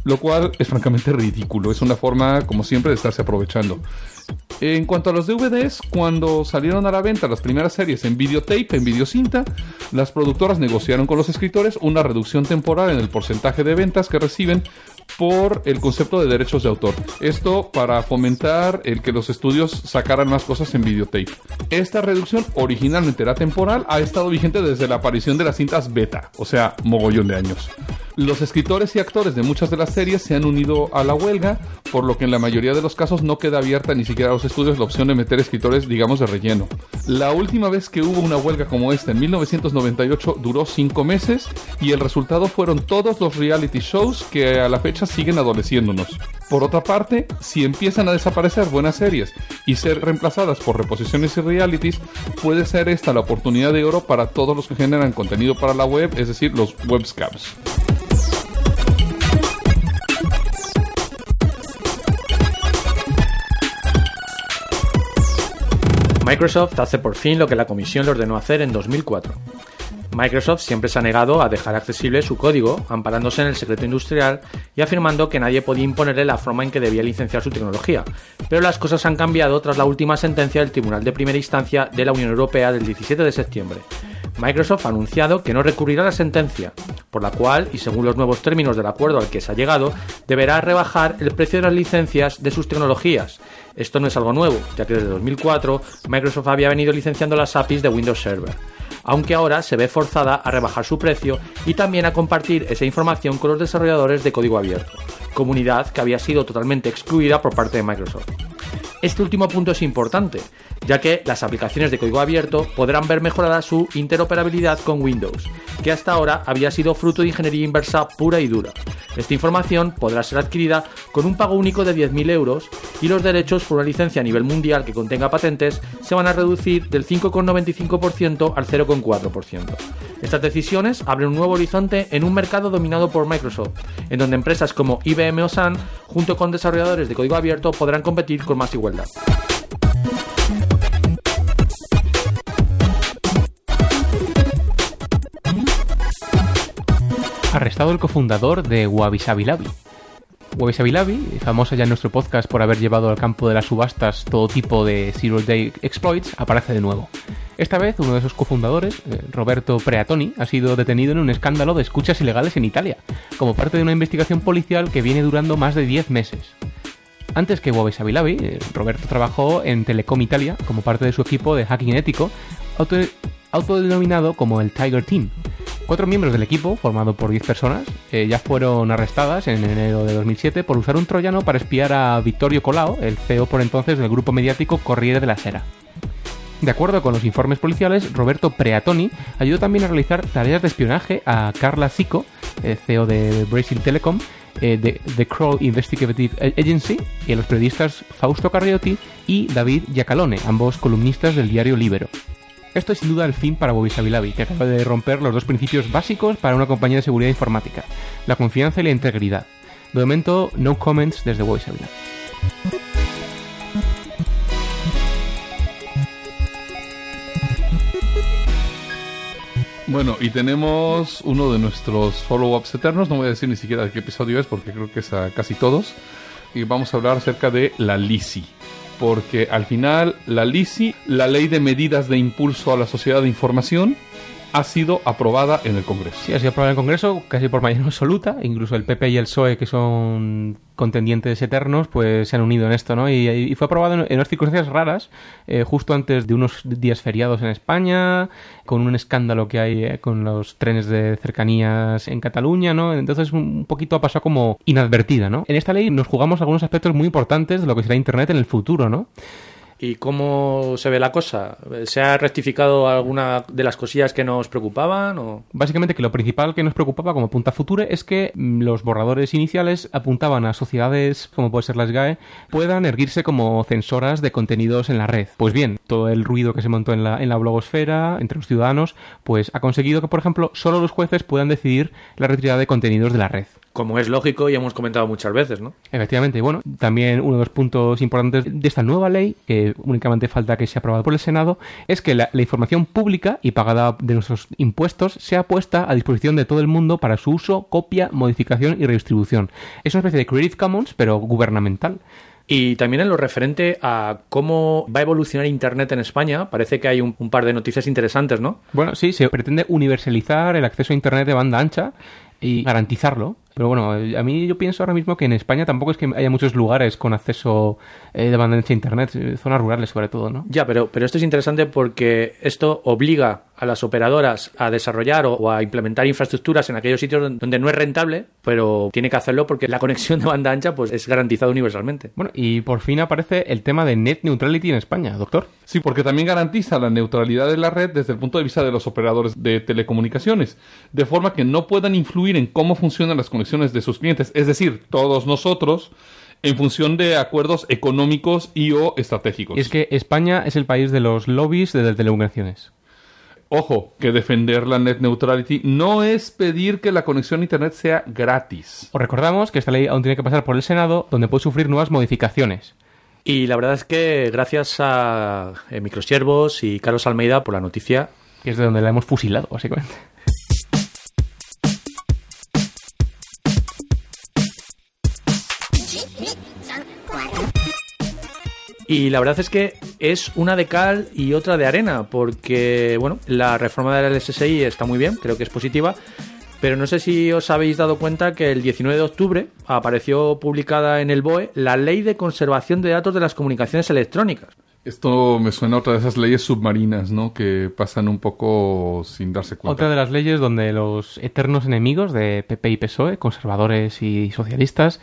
lo cual es francamente ridículo, es una forma, como siempre, de estarse aprovechando. En cuanto a los DVDs, cuando salieron a la venta las primeras series en videotape, en videocinta, las productoras negociaron con los escritores una reducción temporal en el porcentaje de ventas que reciben por el concepto de derechos de autor. Esto para fomentar el que los estudios sacaran más cosas en videotape. Esta reducción originalmente era temporal, ha estado vigente desde la aparición de las cintas beta, o sea, mogollón de años. Los escritores y actores de muchas de las series se han unido a la huelga, por lo que en la mayoría de los casos no queda abierta ni siquiera a los estudios la opción de meter escritores, digamos, de relleno. La última vez que hubo una huelga como esta, en 1998, duró 5 meses y el resultado fueron todos los reality shows que a la fecha siguen adoleciéndonos. Por otra parte, si empiezan a desaparecer buenas series y ser reemplazadas por reposiciones y realities, puede ser esta la oportunidad de oro para todos los que generan contenido para la web, es decir, los webscams. Microsoft hace por fin lo que la comisión le ordenó hacer en 2004. Microsoft siempre se ha negado a dejar accesible su código, amparándose en el secreto industrial y afirmando que nadie podía imponerle la forma en que debía licenciar su tecnología. Pero las cosas han cambiado tras la última sentencia del Tribunal de Primera Instancia de la Unión Europea del 17 de septiembre. Microsoft ha anunciado que no recurrirá a la sentencia, por la cual, y según los nuevos términos del acuerdo al que se ha llegado, deberá rebajar el precio de las licencias de sus tecnologías. Esto no es algo nuevo, ya que desde 2004 Microsoft había venido licenciando las APIs de Windows Server aunque ahora se ve forzada a rebajar su precio y también a compartir esa información con los desarrolladores de código abierto, comunidad que había sido totalmente excluida por parte de Microsoft. Este último punto es importante, ya que las aplicaciones de código abierto podrán ver mejorada su interoperabilidad con Windows, que hasta ahora había sido fruto de ingeniería inversa pura y dura. Esta información podrá ser adquirida con un pago único de 10.000 euros y los derechos por una licencia a nivel mundial que contenga patentes se van a reducir del 5,95% al 0,4%. Estas decisiones abren un nuevo horizonte en un mercado dominado por Microsoft, en donde empresas como IBM o Sun, junto con desarrolladores de código abierto, podrán competir con más igualdad. Arrestado el cofundador de Wabi Sabi Labi. Famosa ya en nuestro podcast por haber llevado al campo de las subastas todo tipo de Zero Day Exploits, aparece de nuevo. Esta vez, uno de sus cofundadores, eh, Roberto Preatoni, ha sido detenido en un escándalo de escuchas ilegales en Italia, como parte de una investigación policial que viene durando más de 10 meses. Antes que Wabi Sabi Labi, eh, Roberto trabajó en Telecom Italia como parte de su equipo de hacking ético, auto- autodenominado como el Tiger Team. Cuatro miembros del equipo, formado por 10 personas, eh, ya fueron arrestadas en enero de 2007 por usar un troyano para espiar a Vittorio Colao, el CEO por entonces del grupo mediático Corriere della Sera. De acuerdo con los informes policiales, Roberto Preatoni ayudó también a realizar tareas de espionaje a Carla Zico, eh, CEO de Brazil Telecom, eh, de The Crow Investigative Agency, y a los periodistas Fausto Carriotti y David Giacalone, ambos columnistas del diario Libero. Esto es sin duda el fin para Bobby Sabilabi, que acaba de romper los dos principios básicos para una compañía de seguridad informática, la confianza y la integridad. De momento, no comments desde Bobby. Bueno, y tenemos uno de nuestros follow-ups eternos. No voy a decir ni siquiera de qué episodio es porque creo que es a casi todos. Y vamos a hablar acerca de la LISI. Porque al final, la LISI, la Ley de Medidas de Impulso a la Sociedad de Información, ha sido aprobada en el Congreso. Sí, ha sido aprobado en el Congreso casi por mayoría absoluta. Incluso el PP y el PSOE, que son contendientes eternos, pues se han unido en esto, ¿no? Y, y fue aprobado en, en unas circunstancias raras, eh, justo antes de unos días feriados en España, con un escándalo que hay eh, con los trenes de cercanías en Cataluña, ¿no? Entonces un poquito ha pasado como inadvertida, ¿no? En esta ley nos jugamos algunos aspectos muy importantes de lo que será Internet en el futuro, ¿no? ¿Y cómo se ve la cosa? ¿Se ha rectificado alguna de las cosillas que nos preocupaban? O... Básicamente que lo principal que nos preocupaba como punta futura es que mm, los borradores iniciales apuntaban a sociedades, como puede ser la SGAE, puedan erguirse como censoras de contenidos en la red. Pues bien, todo el ruido que se montó en la, en la blogosfera, entre los ciudadanos, pues ha conseguido que, por ejemplo, solo los jueces puedan decidir la retirada de contenidos de la red. Como es lógico y hemos comentado muchas veces, ¿no? Efectivamente, bueno, también uno de los puntos importantes de esta nueva ley, que únicamente falta que sea aprobada por el Senado, es que la, la, información pública y pagada de nuestros impuestos sea puesta a disposición de todo el mundo para su uso, copia, modificación y redistribución. Es una especie de Creative Commons, pero gubernamental. Y también en lo referente a cómo va a evolucionar Internet en España, parece que hay un, un par de noticias interesantes, ¿no? Bueno, sí, se pretende universalizar el acceso a Internet de banda ancha y garantizarlo. Pero bueno, a mí yo pienso ahora mismo que en España tampoco es que haya muchos lugares con acceso eh, de banda ancha a Internet, eh, zonas rurales sobre todo, ¿no? Ya, pero, pero esto es interesante porque esto obliga a las operadoras a desarrollar o, o, a implementar infraestructuras en aquellos sitios donde no es rentable, pero tiene que hacerlo porque la conexión de banda ancha pues es garantizada universalmente. Bueno, y por fin aparece el tema de net neutrality en España, doctor. Sí, porque también garantiza la neutralidad de la red desde el punto de vista de los operadores de telecomunicaciones, de forma que no puedan influir en cómo funcionan las conexiones de sus clientes, es decir, todos nosotros en función de acuerdos económicos y o estratégicos. Y es que España es el país de los lobbies de telecomunicaciones. Ojo, que defender la net neutrality no es pedir que la conexión a Internet sea gratis. Os recordamos que esta ley aún tiene que pasar por el Senado, donde puede sufrir nuevas modificaciones. Y la verdad es que gracias a eh, Microsiervos y Carlos Almeida por la noticia. Que es de donde la hemos fusilado, básicamente. Y la verdad es que es una de cal y otra de arena, porque, bueno, la reforma del SSI está muy bien, creo que es positiva, pero no sé si os habéis dado cuenta que el 19 de octubre apareció publicada en el BOE la Ley de Conservación de Datos de las Comunicaciones Electrónicas. Esto me suena a otra de esas leyes submarinas, ¿no? Que pasan un poco sin darse cuenta. Otra de las leyes donde los eternos enemigos de PP y PSOE, conservadores y socialistas,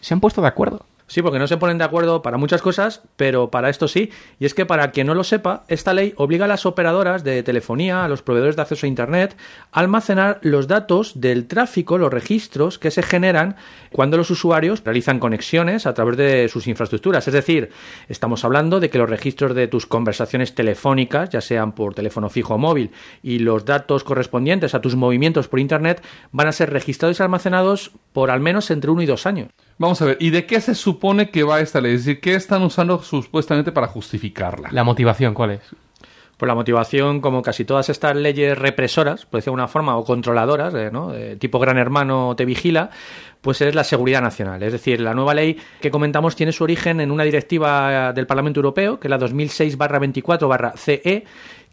se han puesto de acuerdo. Sí, porque no se ponen de acuerdo para muchas cosas, pero para esto sí. Y es que para quien no lo sepa, esta ley obliga a las operadoras de telefonía, a los proveedores de acceso a Internet, a almacenar los datos del tráfico, los registros que se generan cuando los usuarios realizan conexiones a través de sus infraestructuras. Es decir, estamos hablando de que los registros de tus conversaciones telefónicas, ya sean por teléfono fijo o móvil, y los datos correspondientes a tus movimientos por Internet van a ser registrados y almacenados por al menos entre uno y dos años. Vamos a ver, ¿y de qué se supone que va esta ley? Es decir, ¿qué están usando supuestamente para justificarla? La motivación, ¿cuál es? Pues la motivación, como casi todas estas leyes represoras, por decirlo de una forma, o controladoras, eh, ¿no? Eh, tipo gran hermano te vigila, pues es la seguridad nacional. Es decir, la nueva ley que comentamos tiene su origen en una directiva del Parlamento Europeo, que es la 2006-24-CE,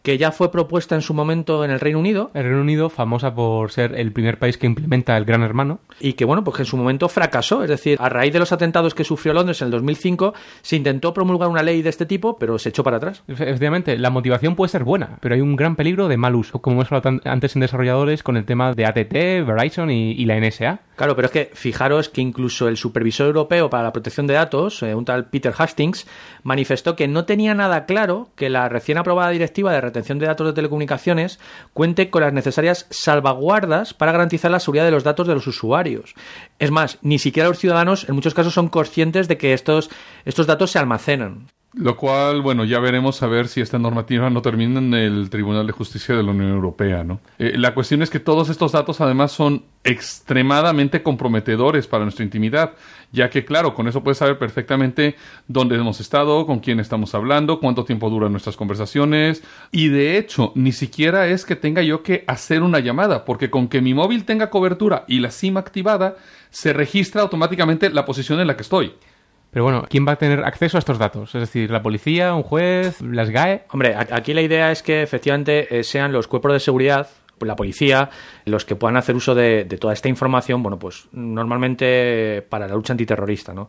que ya fue propuesta en su momento en el Reino Unido. El Reino Unido, famosa por ser el primer país que implementa el Gran Hermano. Y que, bueno, pues que en su momento fracasó. Es decir, a raíz de los atentados que sufrió Londres en el 2005, se intentó promulgar una ley de este tipo, pero se echó para atrás. Efectivamente, la motivación puede ser buena, pero hay un gran peligro de mal uso, como hemos hablado antes en desarrolladores con el tema de ATT, Verizon y, y la NSA. Claro, pero es que fijaros que incluso el supervisor europeo para la protección de datos, eh, un tal Peter Hastings, manifestó que no tenía nada claro que la recién aprobada directiva de retención de datos de telecomunicaciones cuente con las necesarias salvaguardas para garantizar la seguridad de los datos de los usuarios. Es más, ni siquiera los ciudadanos en muchos casos son conscientes de que estos, estos datos se almacenan. Lo cual, bueno, ya veremos a ver si esta normativa no termina en el Tribunal de Justicia de la Unión Europea, ¿no? Eh, la cuestión es que todos estos datos además son extremadamente comprometedores para nuestra intimidad, ya que, claro, con eso puedes saber perfectamente dónde hemos estado, con quién estamos hablando, cuánto tiempo duran nuestras conversaciones, y de hecho, ni siquiera es que tenga yo que hacer una llamada, porque con que mi móvil tenga cobertura y la SIM activada, se registra automáticamente la posición en la que estoy. Pero bueno, ¿quién va a tener acceso a estos datos? Es decir, la policía, un juez, las GAE. Hombre, aquí la idea es que efectivamente eh, sean los cuerpos de seguridad la policía, los que puedan hacer uso de, de, toda esta información, bueno, pues normalmente para la lucha antiterrorista, ¿no?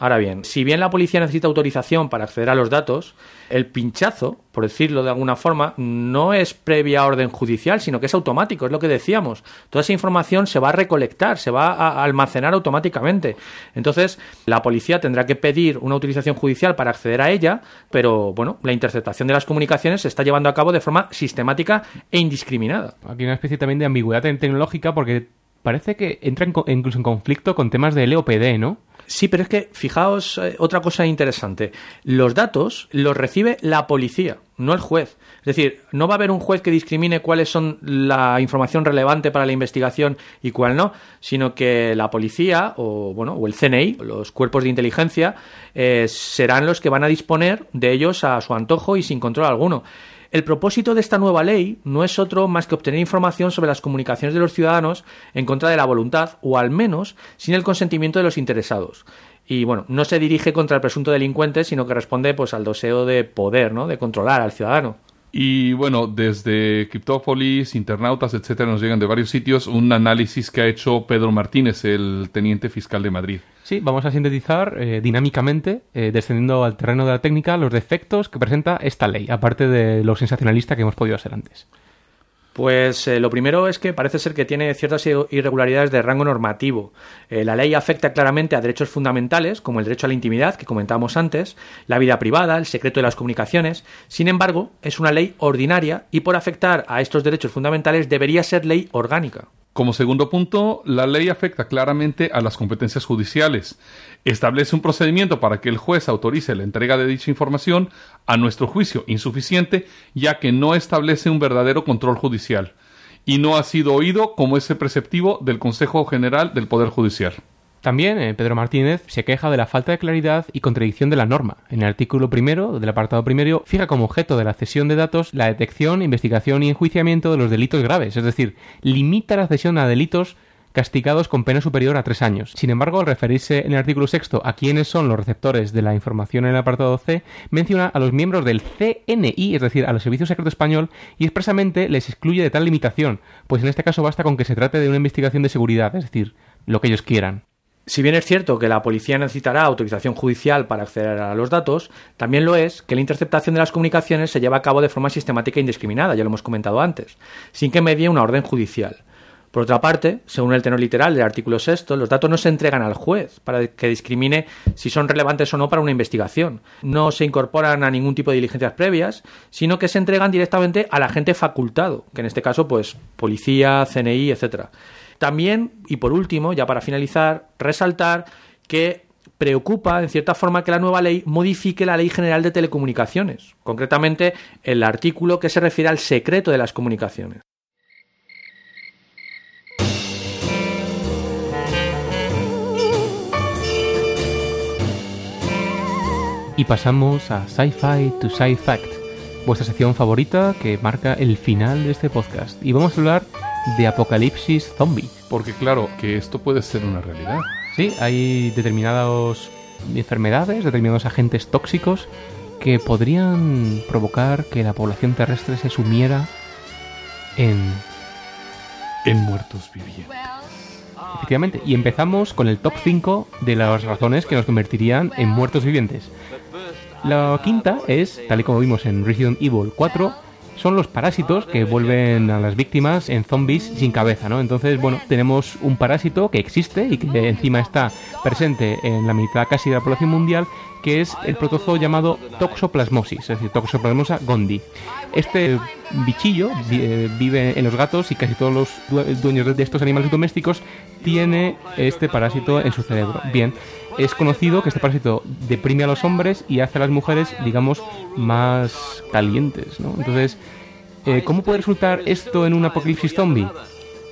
Ahora bien, si bien la policía necesita autorización para acceder a los datos, el pinchazo, por decirlo de alguna forma, no es previa orden judicial, sino que es automático, es lo que decíamos. Toda esa información se va a recolectar, se va a almacenar automáticamente. Entonces, la policía tendrá que pedir una autorización judicial para acceder a ella, pero bueno, la interceptación de las comunicaciones se está llevando a cabo de forma sistemática e indiscriminada. Aquí hay una especie también de ambigüedad tecnológica porque parece que entra en, incluso en conflicto con temas de LOPD, ¿no? Sí, pero es que fijaos eh, otra cosa interesante. Los datos los recibe la policía, no el juez. Es decir, no va a haber un juez que discrimine cuáles son la información relevante para la investigación y cuál no, sino que la policía o bueno o el CNI, los cuerpos de inteligencia, eh, serán los que van a disponer de ellos a su antojo y sin control alguno. El propósito de esta nueva ley no es otro más que obtener información sobre las comunicaciones de los ciudadanos en contra de la voluntad, o al menos sin el consentimiento de los interesados. Y bueno, no se dirige contra el presunto delincuente, sino que responde pues al deseo de poder, ¿no? de controlar al ciudadano. Y bueno, desde Cryptopolis, internautas, etcétera, nos llegan de varios sitios un análisis que ha hecho Pedro Martínez, el teniente fiscal de Madrid. Sí, vamos a sintetizar eh, dinámicamente, eh, descendiendo al terreno de la técnica, los defectos que presenta esta ley, aparte de lo sensacionalista que hemos podido hacer antes. Pues eh, lo primero es que parece ser que tiene ciertas irregularidades de rango normativo. Eh, la ley afecta claramente a derechos fundamentales, como el derecho a la intimidad, que comentábamos antes, la vida privada, el secreto de las comunicaciones. Sin embargo, es una ley ordinaria y por afectar a estos derechos fundamentales debería ser ley orgánica. Como segundo punto, la ley afecta claramente a las competencias judiciales. Establece un procedimiento para que el juez autorice la entrega de dicha información, a nuestro juicio insuficiente, ya que no establece un verdadero control judicial y no ha sido oído como ese preceptivo del Consejo General del Poder Judicial. También eh, Pedro Martínez se queja de la falta de claridad y contradicción de la norma. En el artículo primero del apartado primero fija como objeto de la cesión de datos la detección, investigación y enjuiciamiento de los delitos graves, es decir, limita la cesión a delitos castigados con pena superior a tres años. Sin embargo, al referirse en el artículo sexto a quiénes son los receptores de la información en el apartado C, menciona a los miembros del CNI, es decir, a los Servicios Secreto Español, y expresamente les excluye de tal limitación, pues en este caso basta con que se trate de una investigación de seguridad, es decir, lo que ellos quieran. Si bien es cierto que la policía necesitará autorización judicial para acceder a los datos, también lo es que la interceptación de las comunicaciones se lleva a cabo de forma sistemática e indiscriminada, ya lo hemos comentado antes, sin que medie una orden judicial. Por otra parte, según el tenor literal del artículo sexto, los datos no se entregan al juez para que discrimine si son relevantes o no para una investigación. No se incorporan a ningún tipo de diligencias previas, sino que se entregan directamente al agente facultado, que en este caso, pues, policía, CNI, etcétera. También, y por último, ya para finalizar, resaltar que preocupa, en cierta forma, que la nueva ley modifique la Ley General de Telecomunicaciones, concretamente el artículo que se refiere al secreto de las comunicaciones. Y pasamos a Sci-Fi to Sci-Fact, vuestra sección favorita que marca el final de este podcast. Y vamos a hablar de Apocalipsis Zombie. Porque claro, que esto puede ser una realidad. Sí, hay determinadas enfermedades, determinados agentes tóxicos que podrían provocar que la población terrestre se sumiera en... En muertos vivientes. Efectivamente, y empezamos con el top 5 de las razones que nos convertirían en muertos vivientes. La quinta es, tal y como vimos en Resident Evil 4, son los parásitos que vuelven a las víctimas en zombies sin cabeza, ¿no? Entonces, bueno, tenemos un parásito que existe y que encima está presente en la mitad casi de la población mundial, que es el protozoo llamado toxoplasmosis, es decir, toxoplasmosa gondii. Este bichillo eh, vive en los gatos y casi todos los due- dueños de estos animales domésticos tiene este parásito en su cerebro. Bien, es conocido que este parásito deprime a los hombres y hace a las mujeres, digamos, más calientes, ¿no? Entonces, eh, ¿cómo puede resultar esto en un apocalipsis zombie?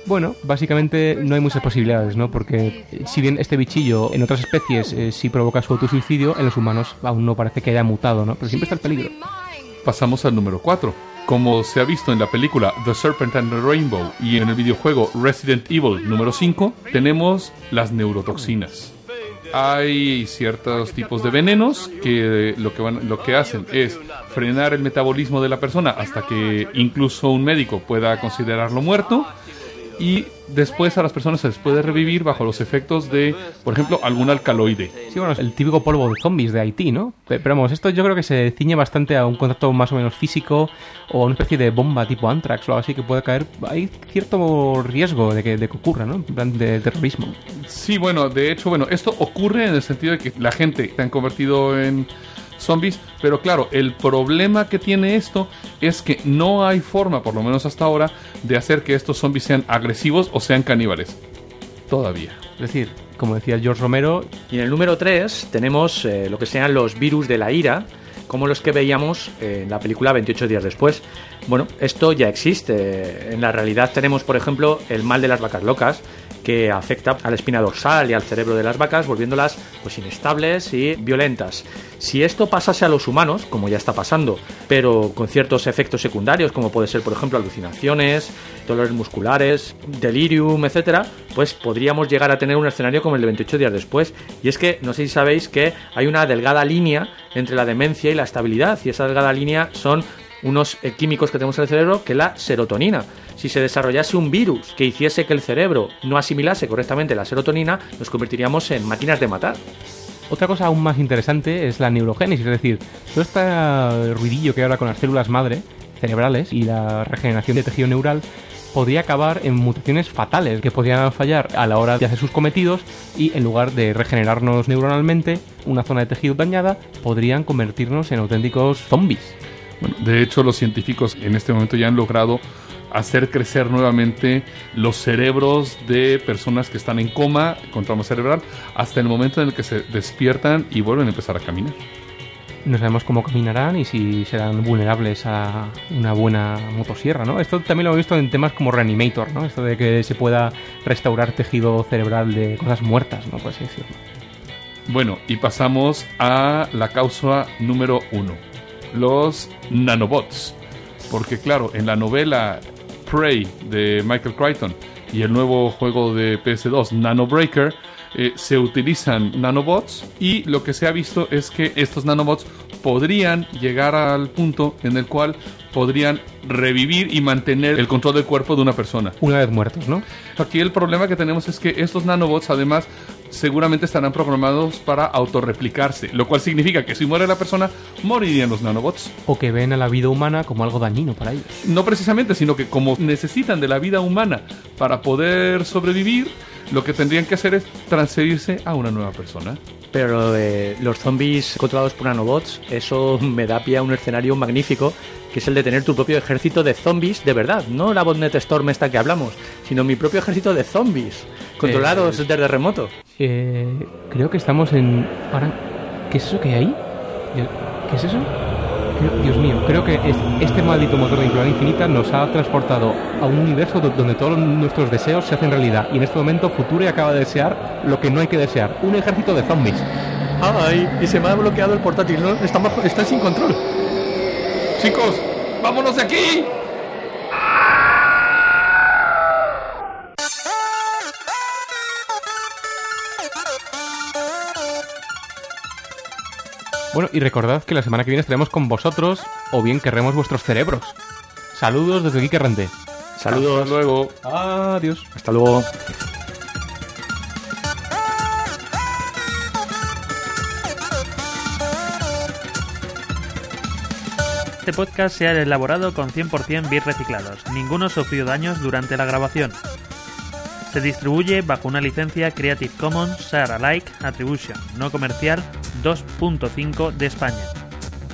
Bueno, básicamente no hay muchas posibilidades, ¿no? Porque eh, si bien este bichillo en otras especies eh, sí provoca su autosuicidio, en los humanos aún no parece que haya mutado, ¿no? Pero siempre está el peligro. Pasamos al número 4. Como se ha visto en la película The Serpent and the Rainbow y en el videojuego Resident Evil número 5, tenemos las neurotoxinas. Hay ciertos tipos de venenos que lo que, van, lo que hacen es frenar el metabolismo de la persona hasta que incluso un médico pueda considerarlo muerto y después a las personas se les puede revivir bajo los efectos de, por ejemplo, algún alcaloide. Sí, bueno, el típico polvo de zombies de Haití, ¿no? Pe- Pero vamos, esto yo creo que se ciñe bastante a un contacto más o menos físico o a una especie de bomba tipo Anthrax o algo así que puede caer. Hay cierto riesgo de que, de que ocurra, ¿no? En plan de terrorismo. Sí, bueno, de hecho, bueno, esto ocurre en el sentido de que la gente se han convertido en zombies, pero claro, el problema que tiene esto es que no hay forma, por lo menos hasta ahora, de hacer que estos zombies sean agresivos o sean caníbales. Todavía. Es decir, como decía George Romero, Y en el número 3 tenemos eh, lo que sean los virus de la ira, como los que veíamos eh, en la película 28 días después. Bueno, esto ya existe. En la realidad tenemos, por ejemplo, el mal de las vacas locas, que afecta a la espina dorsal y al cerebro de las vacas, volviéndolas pues inestables y violentas. Si esto pasase a los humanos, como ya está pasando, pero con ciertos efectos secundarios, como puede ser, por ejemplo, alucinaciones, dolores musculares, delirium, etcétera, pues podríamos llegar a tener un escenario como el de 28 días después. Y es que no sé si sabéis que hay una delgada línea entre la demencia y la estabilidad, y esa delgada línea son unos eh, químicos que tenemos en el cerebro, que es la serotonina. Si se desarrollase un virus que hiciese que el cerebro no asimilase correctamente la serotonina, nos convertiríamos en máquinas de matar. Otra cosa aún más interesante es la neurogénesis, es decir, todo este ruidillo que hay ahora con las células madre cerebrales y la regeneración de tejido neural podría acabar en mutaciones fatales que podrían fallar a la hora de hacer sus cometidos y en lugar de regenerarnos neuronalmente una zona de tejido dañada, podrían convertirnos en auténticos zombies. Bueno, de hecho, los científicos en este momento ya han logrado hacer crecer nuevamente los cerebros de personas que están en coma con trauma cerebral hasta el momento en el que se despiertan y vuelven a empezar a caminar. No sabemos cómo caminarán y si serán vulnerables a una buena motosierra, ¿no? Esto también lo he visto en temas como Reanimator, ¿no? Esto de que se pueda restaurar tejido cerebral de cosas muertas, ¿no? Por así decirlo. Bueno, y pasamos a la causa número uno, los nanobots. Porque claro, en la novela Prey de Michael Crichton y el nuevo juego de PS2 Nanobreaker, eh, se utilizan nanobots y lo que se ha visto es que estos nanobots podrían llegar al punto en el cual podrían revivir y mantener el control del cuerpo de una persona. Una vez muertos, ¿no? Aquí el problema que tenemos es que estos nanobots además seguramente estarán programados para autorreplicarse, lo cual significa que si muere la persona, morirían los nanobots. O que ven a la vida humana como algo dañino para ellos. No precisamente, sino que como necesitan de la vida humana para poder sobrevivir, lo que tendrían que hacer es transferirse a una nueva persona. Pero de los zombies controlados por nanobots, eso me da pie a un escenario magnífico, que es el de tener tu propio ejército de zombies de verdad. No la botnet Storm esta que hablamos, sino mi propio ejército de zombies, controlados Eh, desde remoto. Eh, creo que estamos en... Ahora, ¿Qué es eso que hay ahí? ¿Qué es eso? Creo- Dios mío, creo que es- este maldito motor de inclinación infinita nos ha transportado a un universo do- donde todos nuestros deseos se hacen realidad. Y en este momento Future acaba de desear lo que no hay que desear. Un ejército de zombies. ¡Ay! Y se me ha bloqueado el portátil, ¿no? Está, bajo- está sin control. Chicos, vámonos de aquí. Bueno, y recordad que la semana que viene estaremos con vosotros o bien querremos vuestros cerebros. Saludos desde Geek Errante. Saludos. Hasta luego. Adiós. Hasta luego. Este podcast se ha elaborado con 100% bits reciclados. Ninguno sufrió daños durante la grabación. Se distribuye bajo una licencia Creative Commons Share Alike Attribution no comercial 2.5 de España.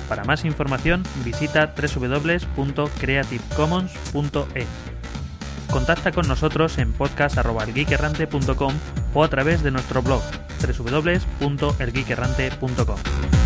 Para más información visita www.creativecommons.es. Contacta con nosotros en podcast.elgeekerrante.com o a través de nuestro blog www.elgeekerrante.com.